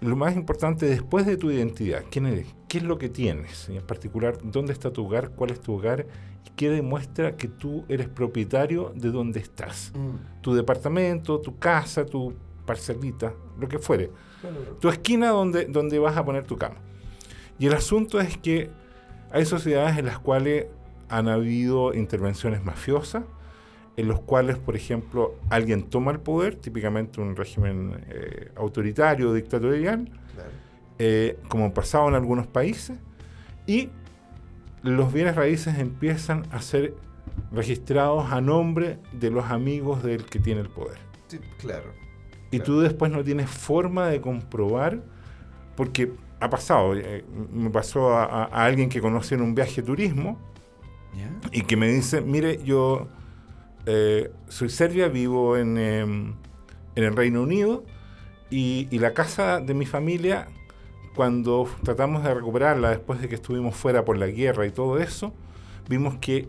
lo más importante después de tu identidad. ¿Quién eres? ¿Qué es lo que tienes? Y en particular, ¿dónde está tu hogar? ¿Cuál es tu hogar? ¿Y qué demuestra que tú eres propietario de dónde estás? Mm. Tu departamento, tu casa, tu parcelita, lo que fuere tu esquina donde, donde vas a poner tu cama. Y el asunto es que hay sociedades en las cuales han habido intervenciones mafiosas, en los cuales, por ejemplo, alguien toma el poder, típicamente un régimen eh, autoritario o dictatorial, eh, como pasado en algunos países, y los bienes raíces empiezan a ser registrados a nombre de los amigos del que tiene el poder. Sí, claro. Y tú después no tienes forma de comprobar, porque ha pasado, eh, me pasó a, alguien que conocí en un viaje de turismo y que me dice, mire, yo eh, soy serbia, vivo en, em, en el Reino Unido y, y, la casa de mi familia, cuando tratamos de recuperarla después de que estuvimos fuera por la guerra y todo eso, vimos que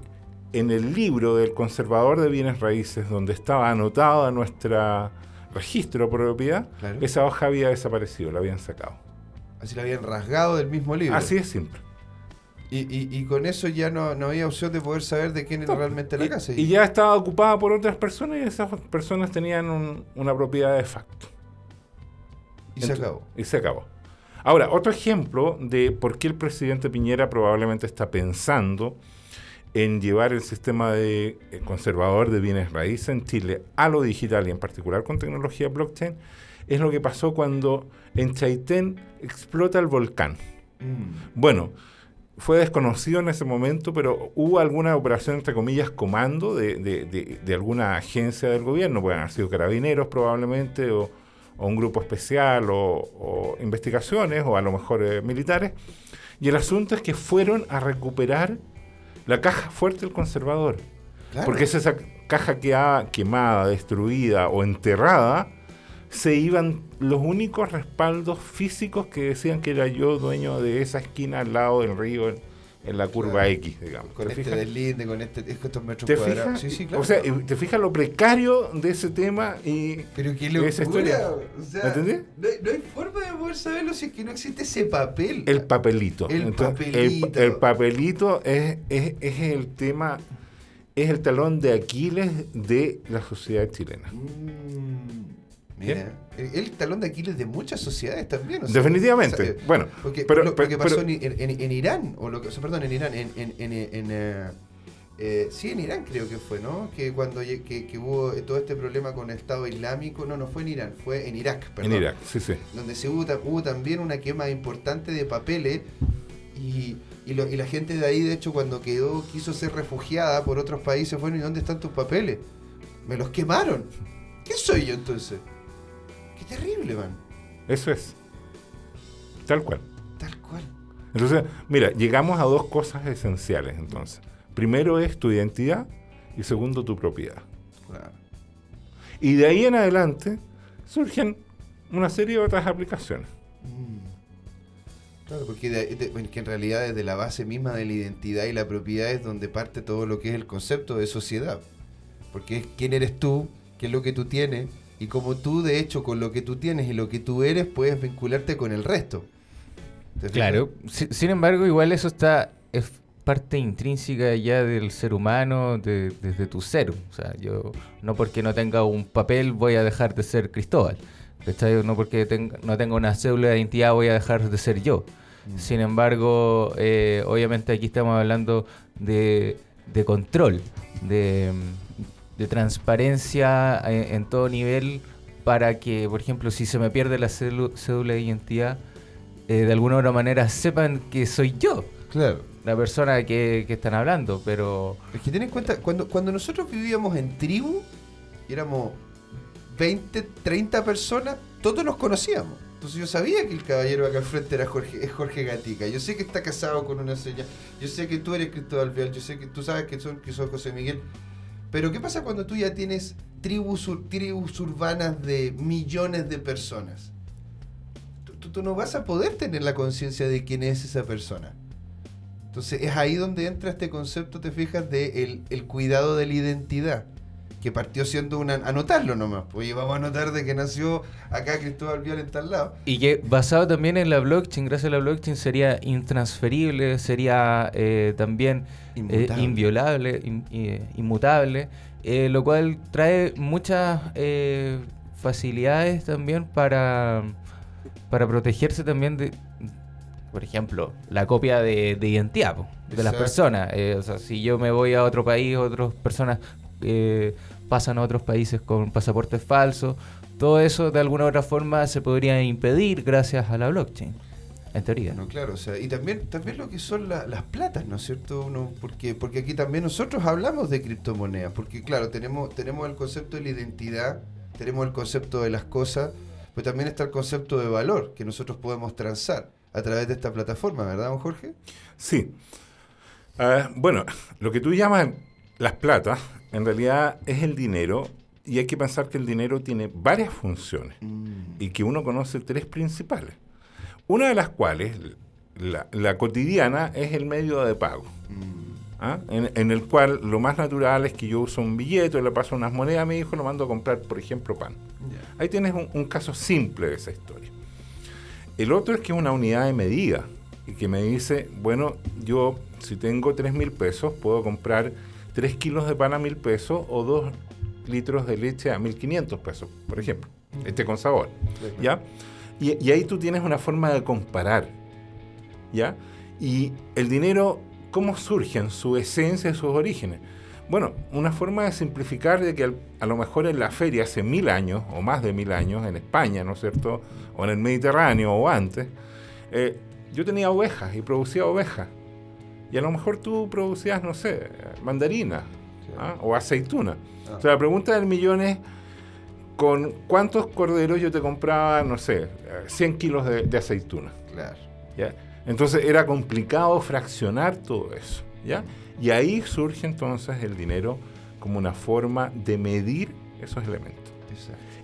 en el libro del conservador de bienes raíces, donde estaba anotada nuestra registro de propiedad, esa hoja había desaparecido, la habían sacado. Así la habían rasgado del mismo libro. Así es simple. Y, con eso ya no, había opción de poder saber de quién era realmente la casa. Y, ya estaba ocupada por otras personas y esas personas tenían una propiedad de facto. Y se acabó. Y se acabó. Ahora, otro ejemplo de por qué el presidente Piñera probablemente está pensando en llevar el sistema de, eh, conservador de bienes raíces en Chile a lo digital y en particular con tecnología blockchain, es lo que pasó cuando en Chaitén explota el volcán. Mm. Bueno, fue desconocido en ese momento, pero hubo alguna operación, entre comillas, comando de, alguna agencia del gobierno, pueden haber sido carabineros probablemente, o, un grupo especial, o, investigaciones, o a lo mejor eh, militares. Y el asunto es que fueron a recuperar la caja fuerte del conservador. Porque es esa caja que ha quemada, destruida o enterrada, se iban los únicos respaldos físicos que decían que era yo dueño de esa esquina al lado del río, en la curva X, digamos. Con este deslinde, con este, estos metros ¿Te cuadrados. Sí, sí, claro. O sea, te fijas lo precario de ese tema y Pero qué locura, esa historia. O sea, ¿Entendés? No, hay forma de poder saberlo si es que no existe ese papel. El papelito. El papelito. El, papelito es, es, es, el tema, es el talón de Aquiles de la sociedad chilena. Mm. Mira, el talón de Aquiles de muchas sociedades también. Definitivamente. bueno, pero, lo, que pasó en, en, Irán, o lo que, perdón, en Irán, en, eh, eh, sí, en Irán creo que fue, ¿no? Que cuando que, hubo todo este problema con el Estado Islámico, no, no fue en Irán, fue en Irak, perdón. En Irak, sí, sí. Donde se hubo, hubo también una quema importante de papeles y, y, lo, y, la gente de ahí, de hecho, cuando quedó, quiso ser refugiada por otros países, bueno, ¿y dónde están tus papeles? Me los quemaron. ¿Qué soy yo entonces? Qué terrible, man. Eso es. Tal cual. Tal cual. Entonces, mira, llegamos a dos cosas esenciales entonces. Primero es tu identidad y segundo tu propiedad. Claro. Y de ahí en adelante surgen una serie de otras aplicaciones. Mm. Claro, porque que en realidad desde la base misma de la identidad y la propiedad es donde parte todo lo que es el concepto de sociedad. Porque es quién eres tú, qué es lo que tú tienes, y como tú, de hecho, con lo que tú tienes y lo que tú eres, puedes vincularte con el resto. Claro, sin embargo, igual eso está es parte intrínseca ya del ser humano, desde tu ser. O sea, yo no porque no tenga un papel voy a dejar de ser Cristóbal. No porque no tenga una cédula de identidad voy a dejar de ser yo. Mm. Sin embargo, eh, obviamente aquí estamos hablando de, de control, de de transparencia en, todo nivel para que, por ejemplo, si se me pierde la cédula de identidad, eh, de alguna u otra manera sepan que soy yo. Claro. La persona que, están hablando, pero... Es que ten en cuenta, cuando, cuando nosotros vivíamos en tribu, éramos 20, 30 personas, todos nos conocíamos. Entonces yo sabía que el caballero acá al frente era Jorge, es Jorge Gatica. Yo sé que está casado con una señora. Yo sé que tú eres Cristóbal Vial. Yo sé que tú sabes que son, que son José Miguel. Pero ¿qué pasa cuando tú ya tienes tribus, tribus urbanas de millones de personas? Tú, no vas a poder tener la conciencia de quién es esa persona. Entonces es ahí donde entra este concepto, te fijas, de el, cuidado de la identidad que partió siendo una. Anotarlo nomás. Oye, vamos a anotar de que nació acá Cristóbal Vial en tal lado. Y que basado también en la blockchain, gracias a la blockchain, sería intransferible, sería eh, también eh, inviolable, eh, inmutable, eh, lo cual trae muchas facilidades también para, para protegerse también de, por ejemplo, la copia de, identidad de las personas. o sea, si yo me voy a otro país, otras personas pasan a otros países con pasaportes falsos, todo eso de alguna u otra forma se podría impedir gracias a la blockchain en teoría. No, claro, o sea, y también, también lo que son las platas, ¿no es cierto? Uno, porque, porque aquí también nosotros hablamos de criptomonedas, porque claro, tenemos, tenemos el concepto de la identidad, tenemos el concepto de las cosas, pero también está el concepto de valor que nosotros podemos transar a través de esta plataforma, ¿verdad, don Jorge? Sí. Ah, bueno, lo que tú llamas las platas, en realidad es el dinero y hay que pensar que el dinero tiene varias funciones mm. y que uno conoce tres principales. Una de las cuales, la, cotidiana, es el medio de pago. Mm. ¿ah? En, el cual lo más natural es que yo uso un billete, le paso unas monedas a mi hijo, lo mando a comprar, por ejemplo, pan. Ahí tienes un, caso simple de esa historia. El otro es que es una unidad de medida y que me dice, bueno, yo si tengo 3 mil pesos, puedo comprar 3 kilos de pan a mil pesos o 2 litros de leche a 1500 pesos, por ejemplo, este con sabor. ¿Ya? Y, ahí tú tienes una forma de comparar, ¿ya? Y el dinero, ¿cómo surge en su esencia, en sus orígenes? Bueno, una forma de simplificar de que a lo mejor en la feria hace mil años, o más de mil años, en España, ¿no es cierto? O en el Mediterráneo, o antes, eh, yo tenía ovejas y producía ovejas. Y a lo mejor tú producías, no sé, mandarina ¿ah? o aceituna. Ah. O sea, la pregunta del millón es, ¿con cuántos corderos yo te compraba, no sé, 100 kilos de, aceituna. Claro. ¿ya? Entonces era complicado fraccionar todo eso. ¿ya? Y ahí surge entonces el dinero como una forma de medir esos elementos.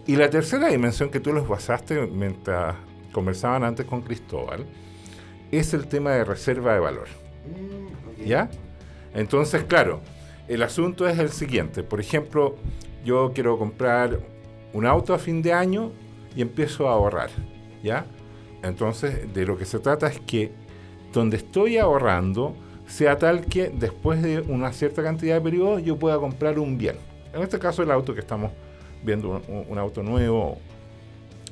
Y la tercera dimensión que tú los basaste mientras conversaban antes con Cristóbal es el tema de reserva de valor. ¿Ya? Entonces, claro, el asunto es el siguiente. Por ejemplo, yo quiero comprar un auto a fin de año y empiezo a ahorrar. ¿Ya? Entonces, de lo que se trata es que donde estoy ahorrando sea tal que después de una cierta cantidad de periodos yo pueda comprar un bien. En este caso, el auto que estamos viendo, un, auto nuevo,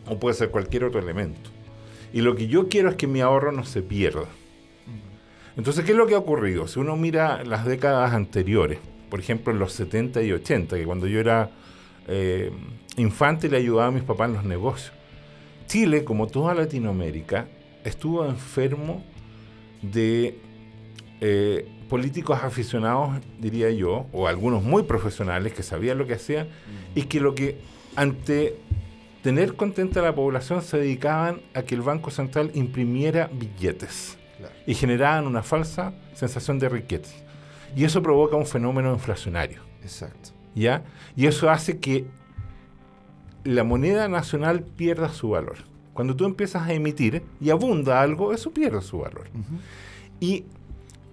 o puede ser cualquier otro elemento. Y lo que yo quiero es que mi ahorro no se pierda. Entonces, ¿qué es lo que ha ocurrido? Si uno mira las décadas anteriores, por ejemplo en los 70 y 80, que cuando yo era eh, infante le ayudaba a mis papás en los negocios, Chile, como toda Latinoamérica, estuvo enfermo de eh, políticos aficionados, diría yo, o algunos muy profesionales que sabían lo que hacían, y que lo que ante tener contenta a la población se dedicaban a que el Banco Central imprimiera billetes y generaban una falsa sensación de riqueza. Y eso provoca un fenómeno inflacionario. Exacto. ¿Ya? Y eso hace que la moneda nacional pierda su valor. Cuando tú empiezas a emitir y abunda algo, eso pierde su valor. Y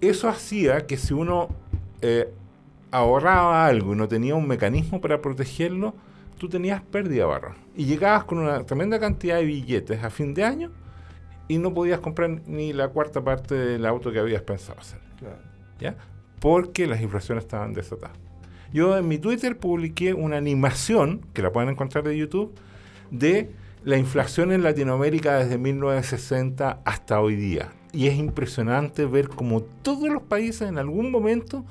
eso hacía que si uno eh, ahorraba algo y no tenía un mecanismo para protegerlo, tú tenías pérdida de valor. Y llegabas con una tremenda cantidad de billetes a fin de año y no podías comprar ni la cuarta parte del auto que habías pensado hacer. ¿Ya? Porque las inflaciones estaban desatadas. Yo en mi Twitter publiqué una animación, que la pueden encontrar de YouTube, de la inflación en Latinoamérica desde 1960 hasta hoy día. Y es impresionante ver cómo todos los países en algún momento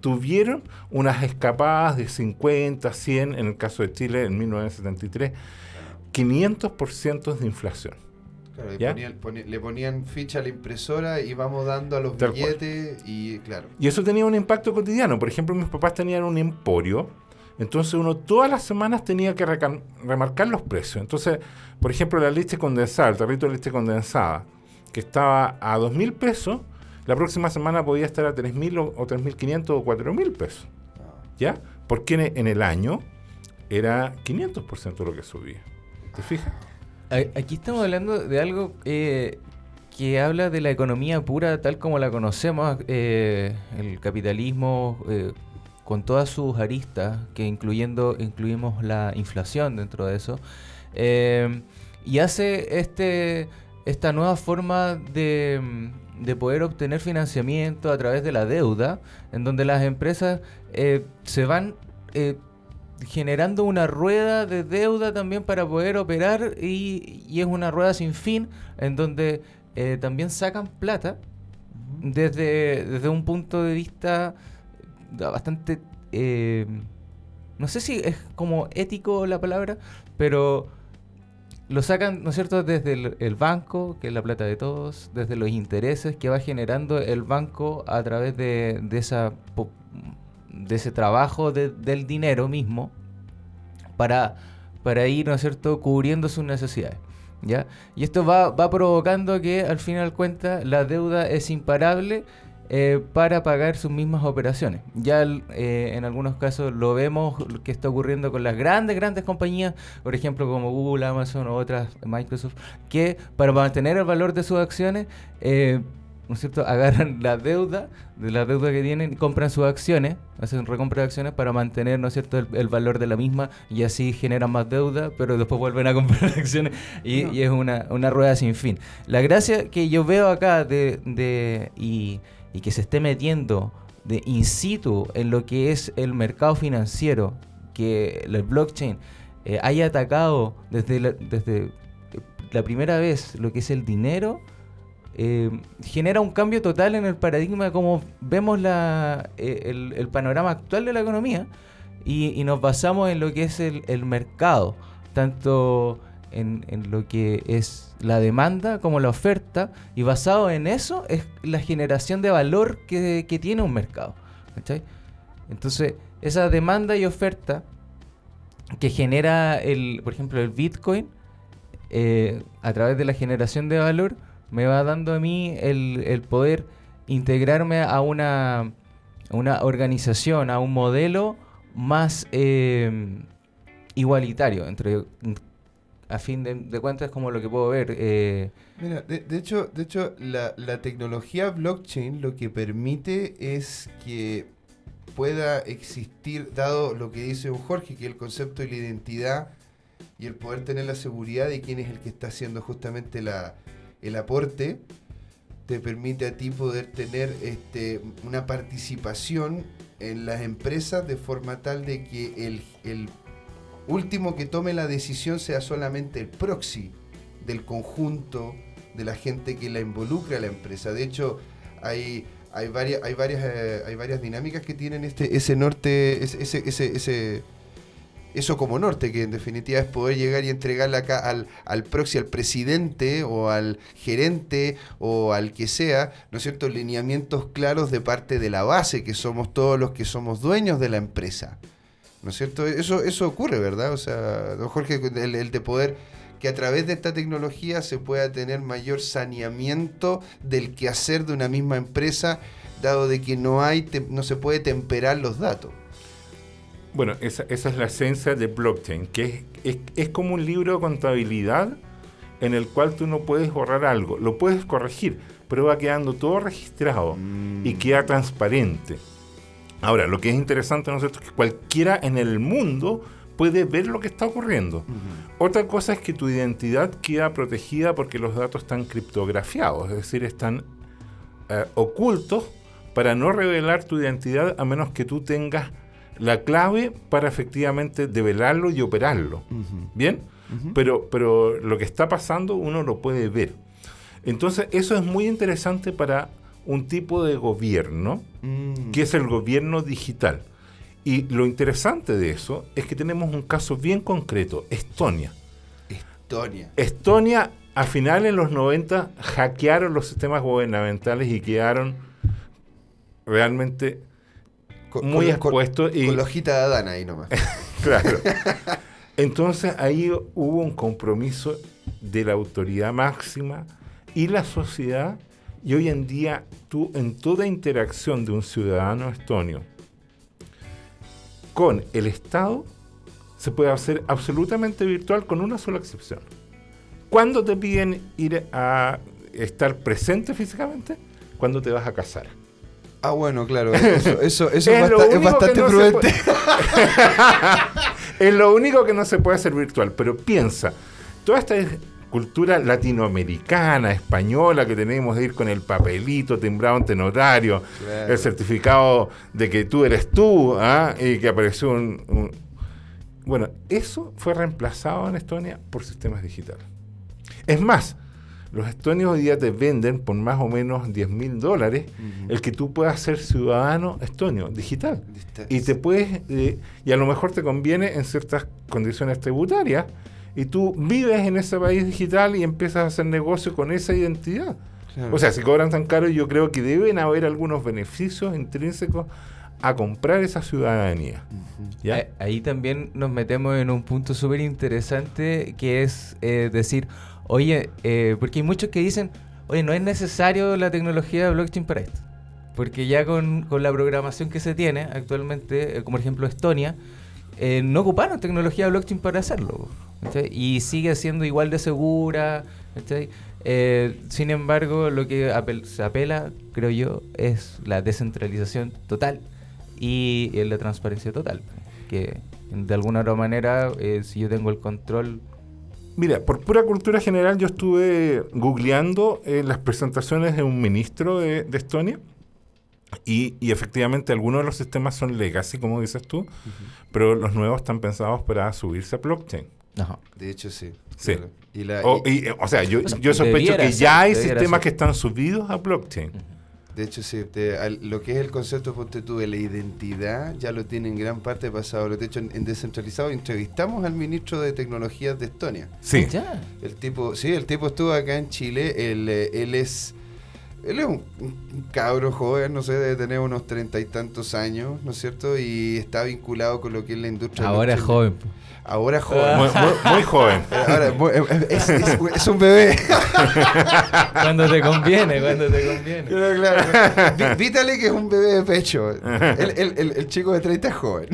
tuvieron unas escapadas de 50, 100, en el caso de Chile en 1973, 500% de inflación le ponían ficha a la impresora y vamos dando a los billetes y claro. Y eso tenía un impacto cotidiano. Por ejemplo, mis papás tenían un emporio, entonces uno todas las semanas tenía que remarcar los precios. Entonces, por ejemplo, la leche condensada, el tarrito de leche condensada, que estaba a dos mil pesos, la próxima semana podía estar a tres mil o, tres mil quinientos o cuatro mil pesos. Ah. ¿Ya? Porque en el año era 500% lo que subía. ¿Te fijas? Aquí estamos hablando de algo eh, que habla de la economía pura tal como la conocemos, eh, el capitalismo eh, con todas sus aristas, que incluyendo incluimos la inflación dentro de eso, y hace este esta nueva forma de, de, poder obtener financiamiento a través de la deuda, en donde las empresas se van generando una rueda de deuda también para poder operar y, es una rueda sin fin en donde eh, también sacan plata desde, desde un punto de vista bastante... Eh, no sé si es como ético la palabra, pero lo sacan, ¿no es cierto?, desde el, banco, que es la plata de todos, desde los intereses que va generando el banco a través de, de esa de ese trabajo del dinero mismo para, para ir, ¿no es cierto?, cubriendo sus necesidades. ¿ya? Y esto va, va provocando que al final cuenta la deuda es imparable eh, para pagar sus mismas operaciones. Ya eh, en algunos casos lo vemos que está ocurriendo con las grandes, grandes compañías, por ejemplo como Google, Amazon o otras, Microsoft, que para mantener el valor de sus acciones eh, ¿no es cierto? Agarran la deuda, de la deuda que tienen, y compran sus acciones, hacen recompra de acciones para mantener, ¿no es cierto?, el, valor de la misma y así generan más deuda, pero después vuelven a comprar acciones y, es una, una, rueda sin fin. La gracia que yo veo acá de, de y, y, que se esté metiendo de in situ en lo que es el mercado financiero, que el blockchain eh, haya atacado desde desde la primera vez lo que es el dinero, eh, genera un cambio total en el paradigma de cómo vemos eh, el, panorama actual de la economía y, nos basamos en lo que es el, mercado, tanto en, lo que es la demanda como la oferta, y basado en eso es la generación de valor que, tiene un mercado. Entonces, esa demanda y oferta que genera, el, por ejemplo, el Bitcoin, eh, a través de la generación de valor, me va dando a mí el, poder integrarme a una, una organización, a un modelo más eh, igualitario entre, a fin de, cuentas, como lo que puedo ver. Eh, Mira, de, hecho, de hecho la, la tecnología blockchain lo que permite es que pueda existir, dado lo que dice un Jorge, que el concepto de la identidad y el poder tener la seguridad de quién es el que está haciendo justamente la, el aporte, te permite a ti poder tener este, una participación en las empresas de forma tal de que el, el último que tome la decisión sea solamente el proxy del conjunto de la gente que la involucra a la empresa. De hecho, hay hay varias, hay varias, eh, hay varias dinámicas que tienen este, ese norte, ese, ese, ese, eso como norte, que en definitiva es poder llegar y entregarle acá al, al proxy, al presidente o al gerente o al que sea, ¿no es cierto?, lineamientos claros de parte de la base, que somos todos los que somos dueños de la empresa. ¿No es cierto? Eso, eso ocurre, ¿verdad? O sea, don Jorge, el, de poder que a través de esta tecnología se pueda tener mayor saneamiento del quehacer de una misma empresa, dado de que no hay no se puede temperar los datos. Bueno, esa, es la esencia de blockchain, que es, como un libro de contabilidad en el cual tú no puedes borrar algo, lo puedes corregir, pero va quedando todo registrado y mm. queda transparente. Ahora, lo que es interesante, ¿no es cierto?, es que cualquiera en el mundo puede ver lo que está ocurriendo. Otra cosa es que tu identidad queda protegida porque los datos están criptografiados, es decir, están eh, ocultos para no revelar tu identidad a menos que tú tengas la clave para efectivamente develarlo y operarlo. ¿Bien? pero, pero lo que está pasando uno lo puede ver. Entonces eso es muy interesante para un tipo de gobierno, mm. que es el gobierno digital. Y lo interesante de eso es que tenemos un caso bien concreto, Estonia. Estonia. Estonia a finales de los 90 hackearon los sistemas gubernamentales y quedaron realmente muy expuestos. Con, y, con la hojita de Adán ahí nomás. claro. Entonces ahí hubo un compromiso de la autoridad máxima y la sociedad. Y hoy en día tú en toda interacción de un ciudadano estonio, con el Estado se puede hacer absolutamente virtual con una sola excepción. ¿Cuándo te piden ir a estar presente físicamente? Cuando te vas a casar. Ah, bueno, claro. Eso, es, bastante prudente. es lo único que no se puede hacer virtual. Pero piensa, toda esta cultura latinoamericana, española que tenemos de ir con el papelito timbrado ante notario, el certificado de que tú eres tú, ¿ah? y que apareció un, Bueno, eso fue reemplazado en Estonia por sistemas digitales. Es más, los estonios hoy día te venden por más o menos 10 mil dólares el que tú puedas ser ciudadano estonio, digital. Y te puedes, eh, y a lo mejor te conviene en ciertas condiciones tributarias, y tú vives en ese país digital y empiezas a hacer negocio con esa identidad. O sea, si cobran tan caro, yo creo que deben haber algunos beneficios intrínsecos a comprar esa ciudadanía. Ahí también nos metemos en un punto súper interesante que es eh, decir, oye, eh, porque hay muchos que dicen, oye, no es necesario la tecnología de blockchain para esto. Porque ya con, la programación que se tiene actualmente, eh, como por ejemplo Estonia, no ocuparon tecnología de blockchain para hacerlo. Y sigue siendo igual de segura. Eh, sin embargo, lo que se apela, creo yo, es la descentralización total y la transparencia total. Que de alguna otra manera, eh, si yo tengo el control... Mira, por pura cultura general, yo estuve googleando eh, las presentaciones de un ministro de, Estonia. Y, efectivamente algunos de los sistemas son legacy, como dices tú, pero los nuevos están pensados para subirse a blockchain. De hecho, sí. Sí. o, sea, yo, yo sospecho que ya hay sistemas que están subidos a blockchain. De hecho, sí, lo que es el concepto ponte tú, de la identidad ya lo tiene en gran parte pasado. De hecho, en, descentralizado entrevistamos al ministro de Tecnologías de Estonia. Sí. El tipo, sí, el tipo estuvo acá en Chile. Él, eh, él es él es un, cabro joven, no sé, debe tener unos treinta y tantos años, ¿no es cierto? Y está vinculado con lo que es la industria. Ahora es joven. Ahora es joven. Muy, joven. Ahora, es, un bebé. cuando te conviene, cuando te conviene. Claro, claro. Vítale que es un bebé de pecho. El, chico de 30 es joven.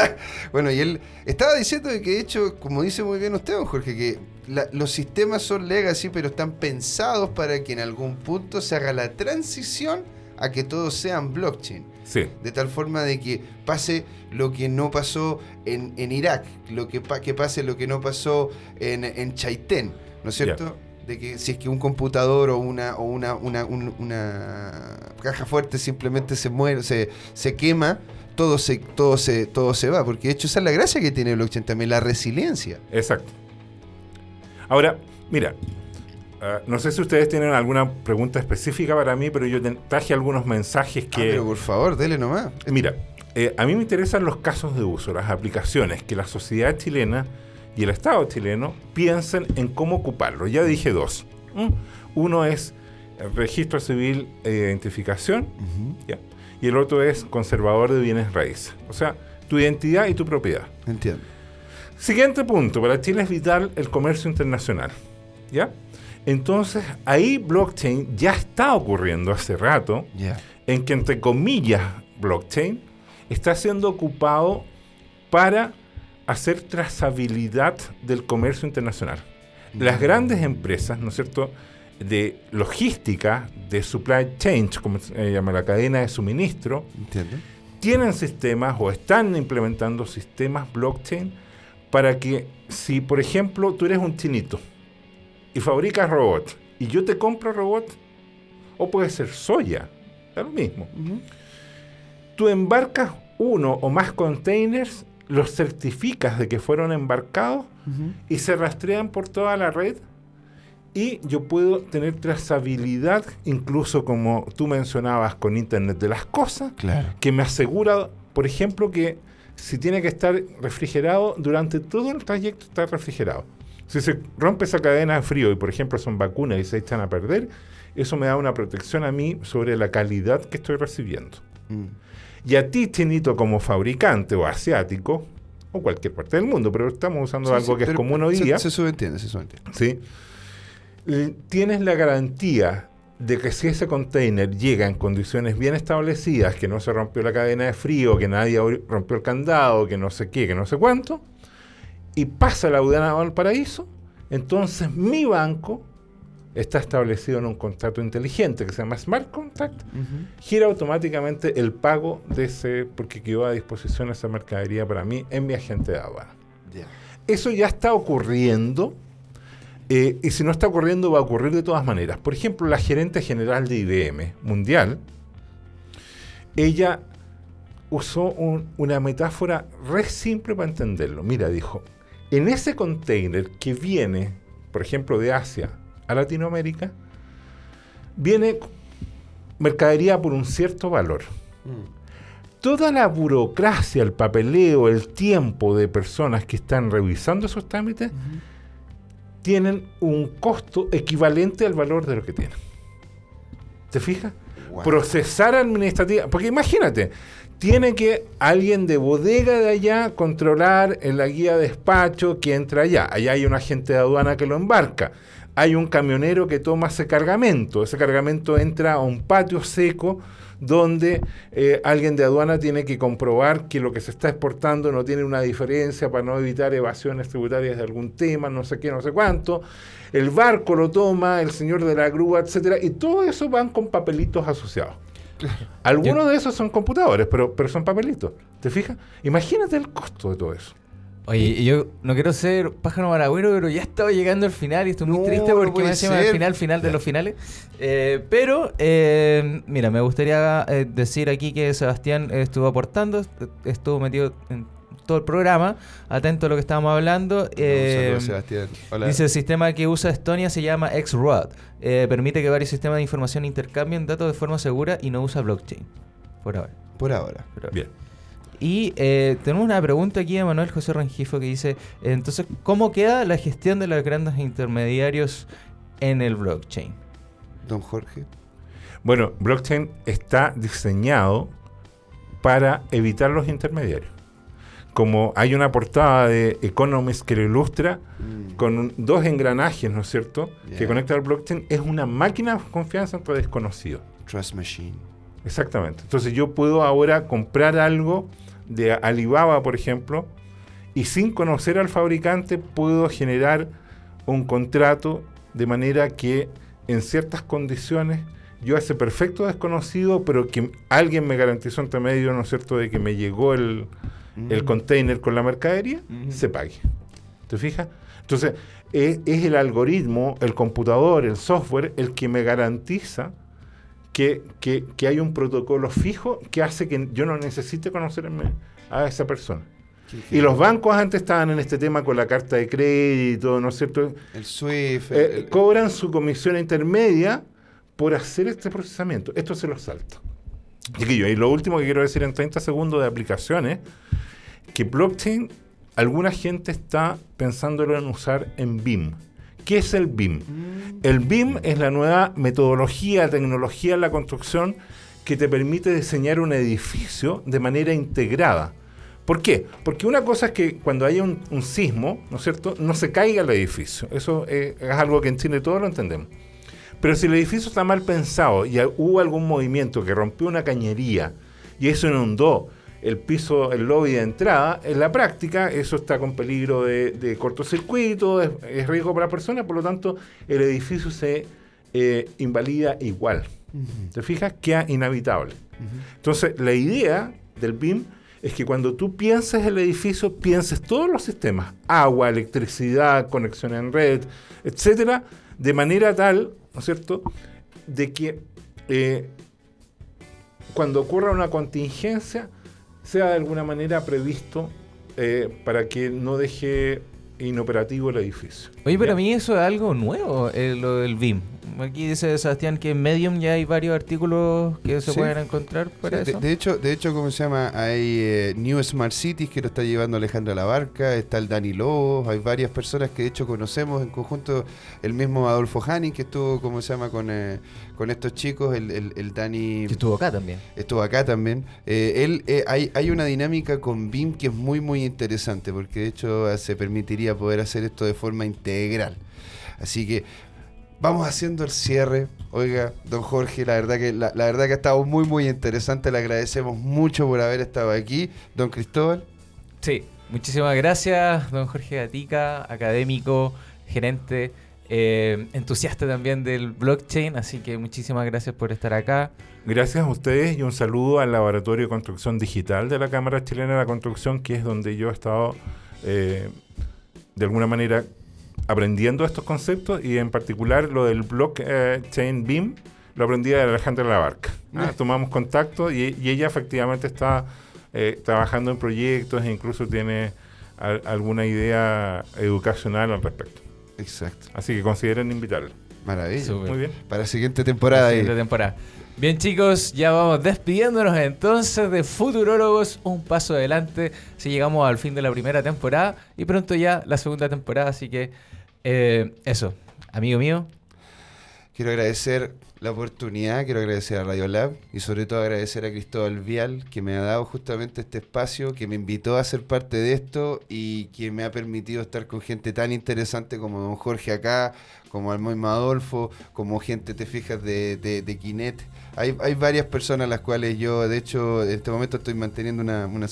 bueno, y él estaba diciendo que de hecho, como dice muy bien usted, don Jorge, que los sistemas son legacy, pero están pensados para que en algún punto se haga la transición a que todos sean blockchain. Sí. De tal forma de que pase lo que no pasó en, Irak, lo que, que pase lo que no pasó en, en Chaitén, ¿no es cierto? De que si es que un computador o una, o una, una, una caja fuerte simplemente se muere, se, se quema, todo se, todo, se, todo se va. Porque de hecho esa es la gracia que tiene el blockchain también, la resiliencia. Exacto. Ahora, mira, ah, no sé si ustedes tienen alguna pregunta específica para mí, pero yo traje algunos mensajes que... Ah, pero por favor, dele nomás. Mira, eh, a mí me interesan los casos de uso, las aplicaciones que la sociedad chilena y el Estado chileno piensen en cómo ocuparlo. Ya dije dos. Uno es el registro civil e identificación y el otro es conservador de bienes raíces. O sea, tu identidad y tu propiedad. Entiendo. Siguiente punto, para Chile es vital el comercio internacional. ¿Ya? Entonces, ahí blockchain ya está ocurriendo hace rato, en que entre comillas blockchain está siendo ocupado para hacer trazabilidad del comercio internacional. Las grandes empresas, ¿no es cierto?, de logística, de supply chain, como se llama la cadena de suministro, tienen sistemas o están implementando sistemas blockchain para que si, por ejemplo, tú eres un chinito y fabricas robots y yo te compro robots, o puede ser soya, es lo mismo. Tú embarcas uno o más containers, los certificas de que fueron embarcados y se rastrean por toda la red y yo puedo tener trazabilidad, incluso como tú mencionabas con Internet de las Cosas, que me asegura, por ejemplo, que si tiene que estar refrigerado, durante todo el trayecto está refrigerado. Si se rompe esa cadena de frío y, por ejemplo, son vacunas y se echan a perder, eso me da una protección a mí sobre la calidad que estoy recibiendo. Mm. Y a ti, chinito, como fabricante o asiático, o cualquier parte del mundo, pero estamos usando algo que es común hoy día. Se, subentiende, se subentiende. Sí. Tienes la garantía de que si ese container llega en condiciones bien establecidas, que no se rompió la cadena de frío, que nadie rompió el candado, que no sé qué, que no sé cuánto, y pasa la aduana al paraíso, entonces mi banco está establecido en un contrato inteligente que se llama Smart Contract, gira automáticamente el pago de ese, porque quedó a disposición esa mercadería para mí en mi agente de aduana. Eso ya está ocurriendo eh, y si no está ocurriendo, va a ocurrir de todas maneras. Por ejemplo, la gerente general de IBM mundial, ella usó una metáfora re simple para entenderlo. Mira, dijo, en ese container que viene, por ejemplo, de Asia a Latinoamérica, viene mercadería por un cierto valor. Mm. Toda la burocracia, el papeleo, el tiempo de personas que están revisando esos trámites, tienen un costo equivalente al valor de lo que tienen. ¿Te fijas? Procesar administrativa. Porque imagínate, tiene que alguien de bodega de allá controlar en la guía de despacho que entra allá. Allá hay un agente de aduana que lo embarca. Hay un camionero que toma ese cargamento. Ese cargamento entra a un patio seco donde eh, alguien de aduana tiene que comprobar que lo que se está exportando no tiene una diferencia para no evitar evasiones tributarias de algún tema, no sé qué, no sé cuánto. El barco lo toma, el señor de la grúa, etcétera, y todo eso van con papelitos asociados. Algunos de esos son computadores, pero, pero son papelitos. ¿Te fijas? Imagínate el costo de todo eso. Oye, yo no quiero ser pájaro maragüero, pero ya estaba llegando al final y estoy muy triste porque me decía al final, final de los finales. Eh, pero, eh, mira, me gustaría eh, decir aquí que Sebastián estuvo aportando, estuvo metido en todo el programa, atento a lo que estábamos hablando. Sebastián. Dice, el sistema que usa Estonia se llama XROAD. permite que varios sistemas de información intercambien datos de forma segura y no usa blockchain. Por ahora. Por ahora. Bien. Y eh, tenemos una pregunta aquí de Manuel José Rangifo que dice, entonces, ¿cómo queda la gestión de los grandes intermediarios en el blockchain? Don Jorge. Bueno, blockchain está diseñado para evitar los intermediarios. Como hay una portada de Economist que lo ilustra mm. con dos engranajes, ¿no es cierto?, que conecta al blockchain, es una máquina de confianza entre desconocidos. Trust machine. Exactamente. Entonces yo puedo ahora comprar algo de Alibaba, por ejemplo, y sin conocer al fabricante puedo generar un contrato de manera que en ciertas condiciones yo ese perfecto desconocido, pero que alguien me garantizó entre medio, ¿no es cierto?, de que me llegó el, el container con la mercadería, se pague. ¿Te fijas? Entonces, es, el algoritmo, el computador, el software, el que me garantiza que, que, hay un protocolo fijo que hace que yo no necesite conocerme a esa persona. Y los bancos antes estaban en este tema con la carta de crédito, ¿no es cierto? El SWIFT. Eh, cobran su comisión intermedia por hacer este procesamiento. Esto se lo salta. y lo último que quiero decir en 30 segundos de aplicaciones, que blockchain, alguna gente está pensándolo en usar en BIM. ¿Qué es el BIM? El BIM es la nueva metodología, tecnología en la construcción que te permite diseñar un edificio de manera integrada. ¿Por qué? Porque una cosa es que cuando haya un, sismo, ¿no es cierto?, no se caiga el edificio. Eso es algo que en Chile todos lo entendemos. Pero si el edificio está mal pensado y hubo algún movimiento que rompió una cañería y eso inundó el piso, el lobby de entrada, en la práctica eso está con peligro de, cortocircuito, es, riesgo para la persona, por lo tanto el edificio se eh, invalida igual. ¿Te fijas? Queda inhabitable. Entonces la idea del BIM es que cuando tú pienses el edificio, pienses todos los sistemas, agua, electricidad, conexión en red, etcétera, de manera tal ¿no es cierto?, de que eh, cuando ocurra una contingencia sea de alguna manera previsto eh, para que no deje inoperativo el edificio. Oye, pero a mí eso es algo nuevo, eh, lo del BIM. Aquí dice Sebastián que en Medium ya hay varios artículos que se pueden encontrar para eso. De, hecho, de hecho, ¿cómo se llama? Hay eh, New Smart Cities que lo está llevando Alejandra Labarca, está el Dani Lobos, hay varias personas que de hecho conocemos en conjunto, el mismo Adolfo Hanning que estuvo, ¿cómo se llama? Con, eh, con estos chicos, el, el, Dani... Que estuvo acá también. Estuvo acá también. Eh, él, hay, hay una dinámica con BIM que es muy, muy interesante, porque de hecho se permitiría poder hacer esto de forma integral. Así que Vamos haciendo el cierre. Oiga, don Jorge, la verdad que la, verdad que ha estado muy muy interesante. Le agradecemos mucho por haber estado aquí, don Cristóbal. Sí, muchísimas gracias, don Jorge Gatica, académico, gerente, eh, entusiasta también del blockchain. Así que muchísimas gracias por estar acá. Gracias a ustedes y un saludo al Laboratorio de Construcción Digital de la Cámara Chilena de la Construcción, que es donde yo he estado eh, de alguna manera aprendiendo estos conceptos y en particular lo del blockchain BIM lo aprendí de Alejandra Labarca. Ah, tomamos contacto y, ella efectivamente está eh, trabajando en proyectos e incluso tiene alguna idea educacional al respecto. Exacto. Así que consideren invitarla. Maravilla. Muy bien. Para la siguiente temporada. siguiente temporada. Bien chicos, ya vamos despidiéndonos entonces de Futurólogos, un paso adelante, si llegamos al fin de la primera temporada y pronto ya la segunda temporada, así que eh, eso, amigo mío. Quiero agradecer la oportunidad, quiero agradecer a Radio Lab y sobre todo agradecer a Cristóbal Vial que me ha dado justamente este espacio, que me invitó a ser parte de esto y que me ha permitido estar con gente tan interesante como don Jorge acá, como el mismo Adolfo, como gente, te fijas, de, de, de Kinet hay, hay varias personas a las cuales yo, de hecho, en este momento estoy manteniendo una, una,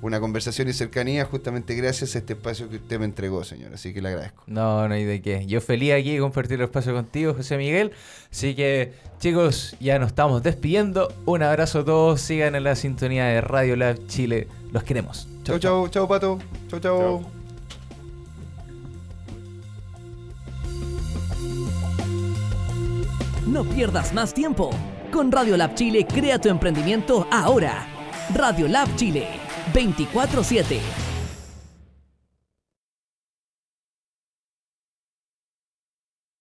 una, conversación y cercanía justamente gracias a este espacio que usted me entregó, señor. Así que le agradezco. No, no hay de qué. Yo feliz aquí de compartir el espacio contigo, José Miguel. Así que, chicos, ya nos estamos despidiendo. Un abrazo a todos. Sigan en la sintonía de Radio Lab Chile. Los queremos. Chau, chau, chau, Pato. chau. chau. No pierdas más tiempo. Con Radio Lab Chile, crea tu emprendimiento ahora. Radio Lab Chile, 24-7.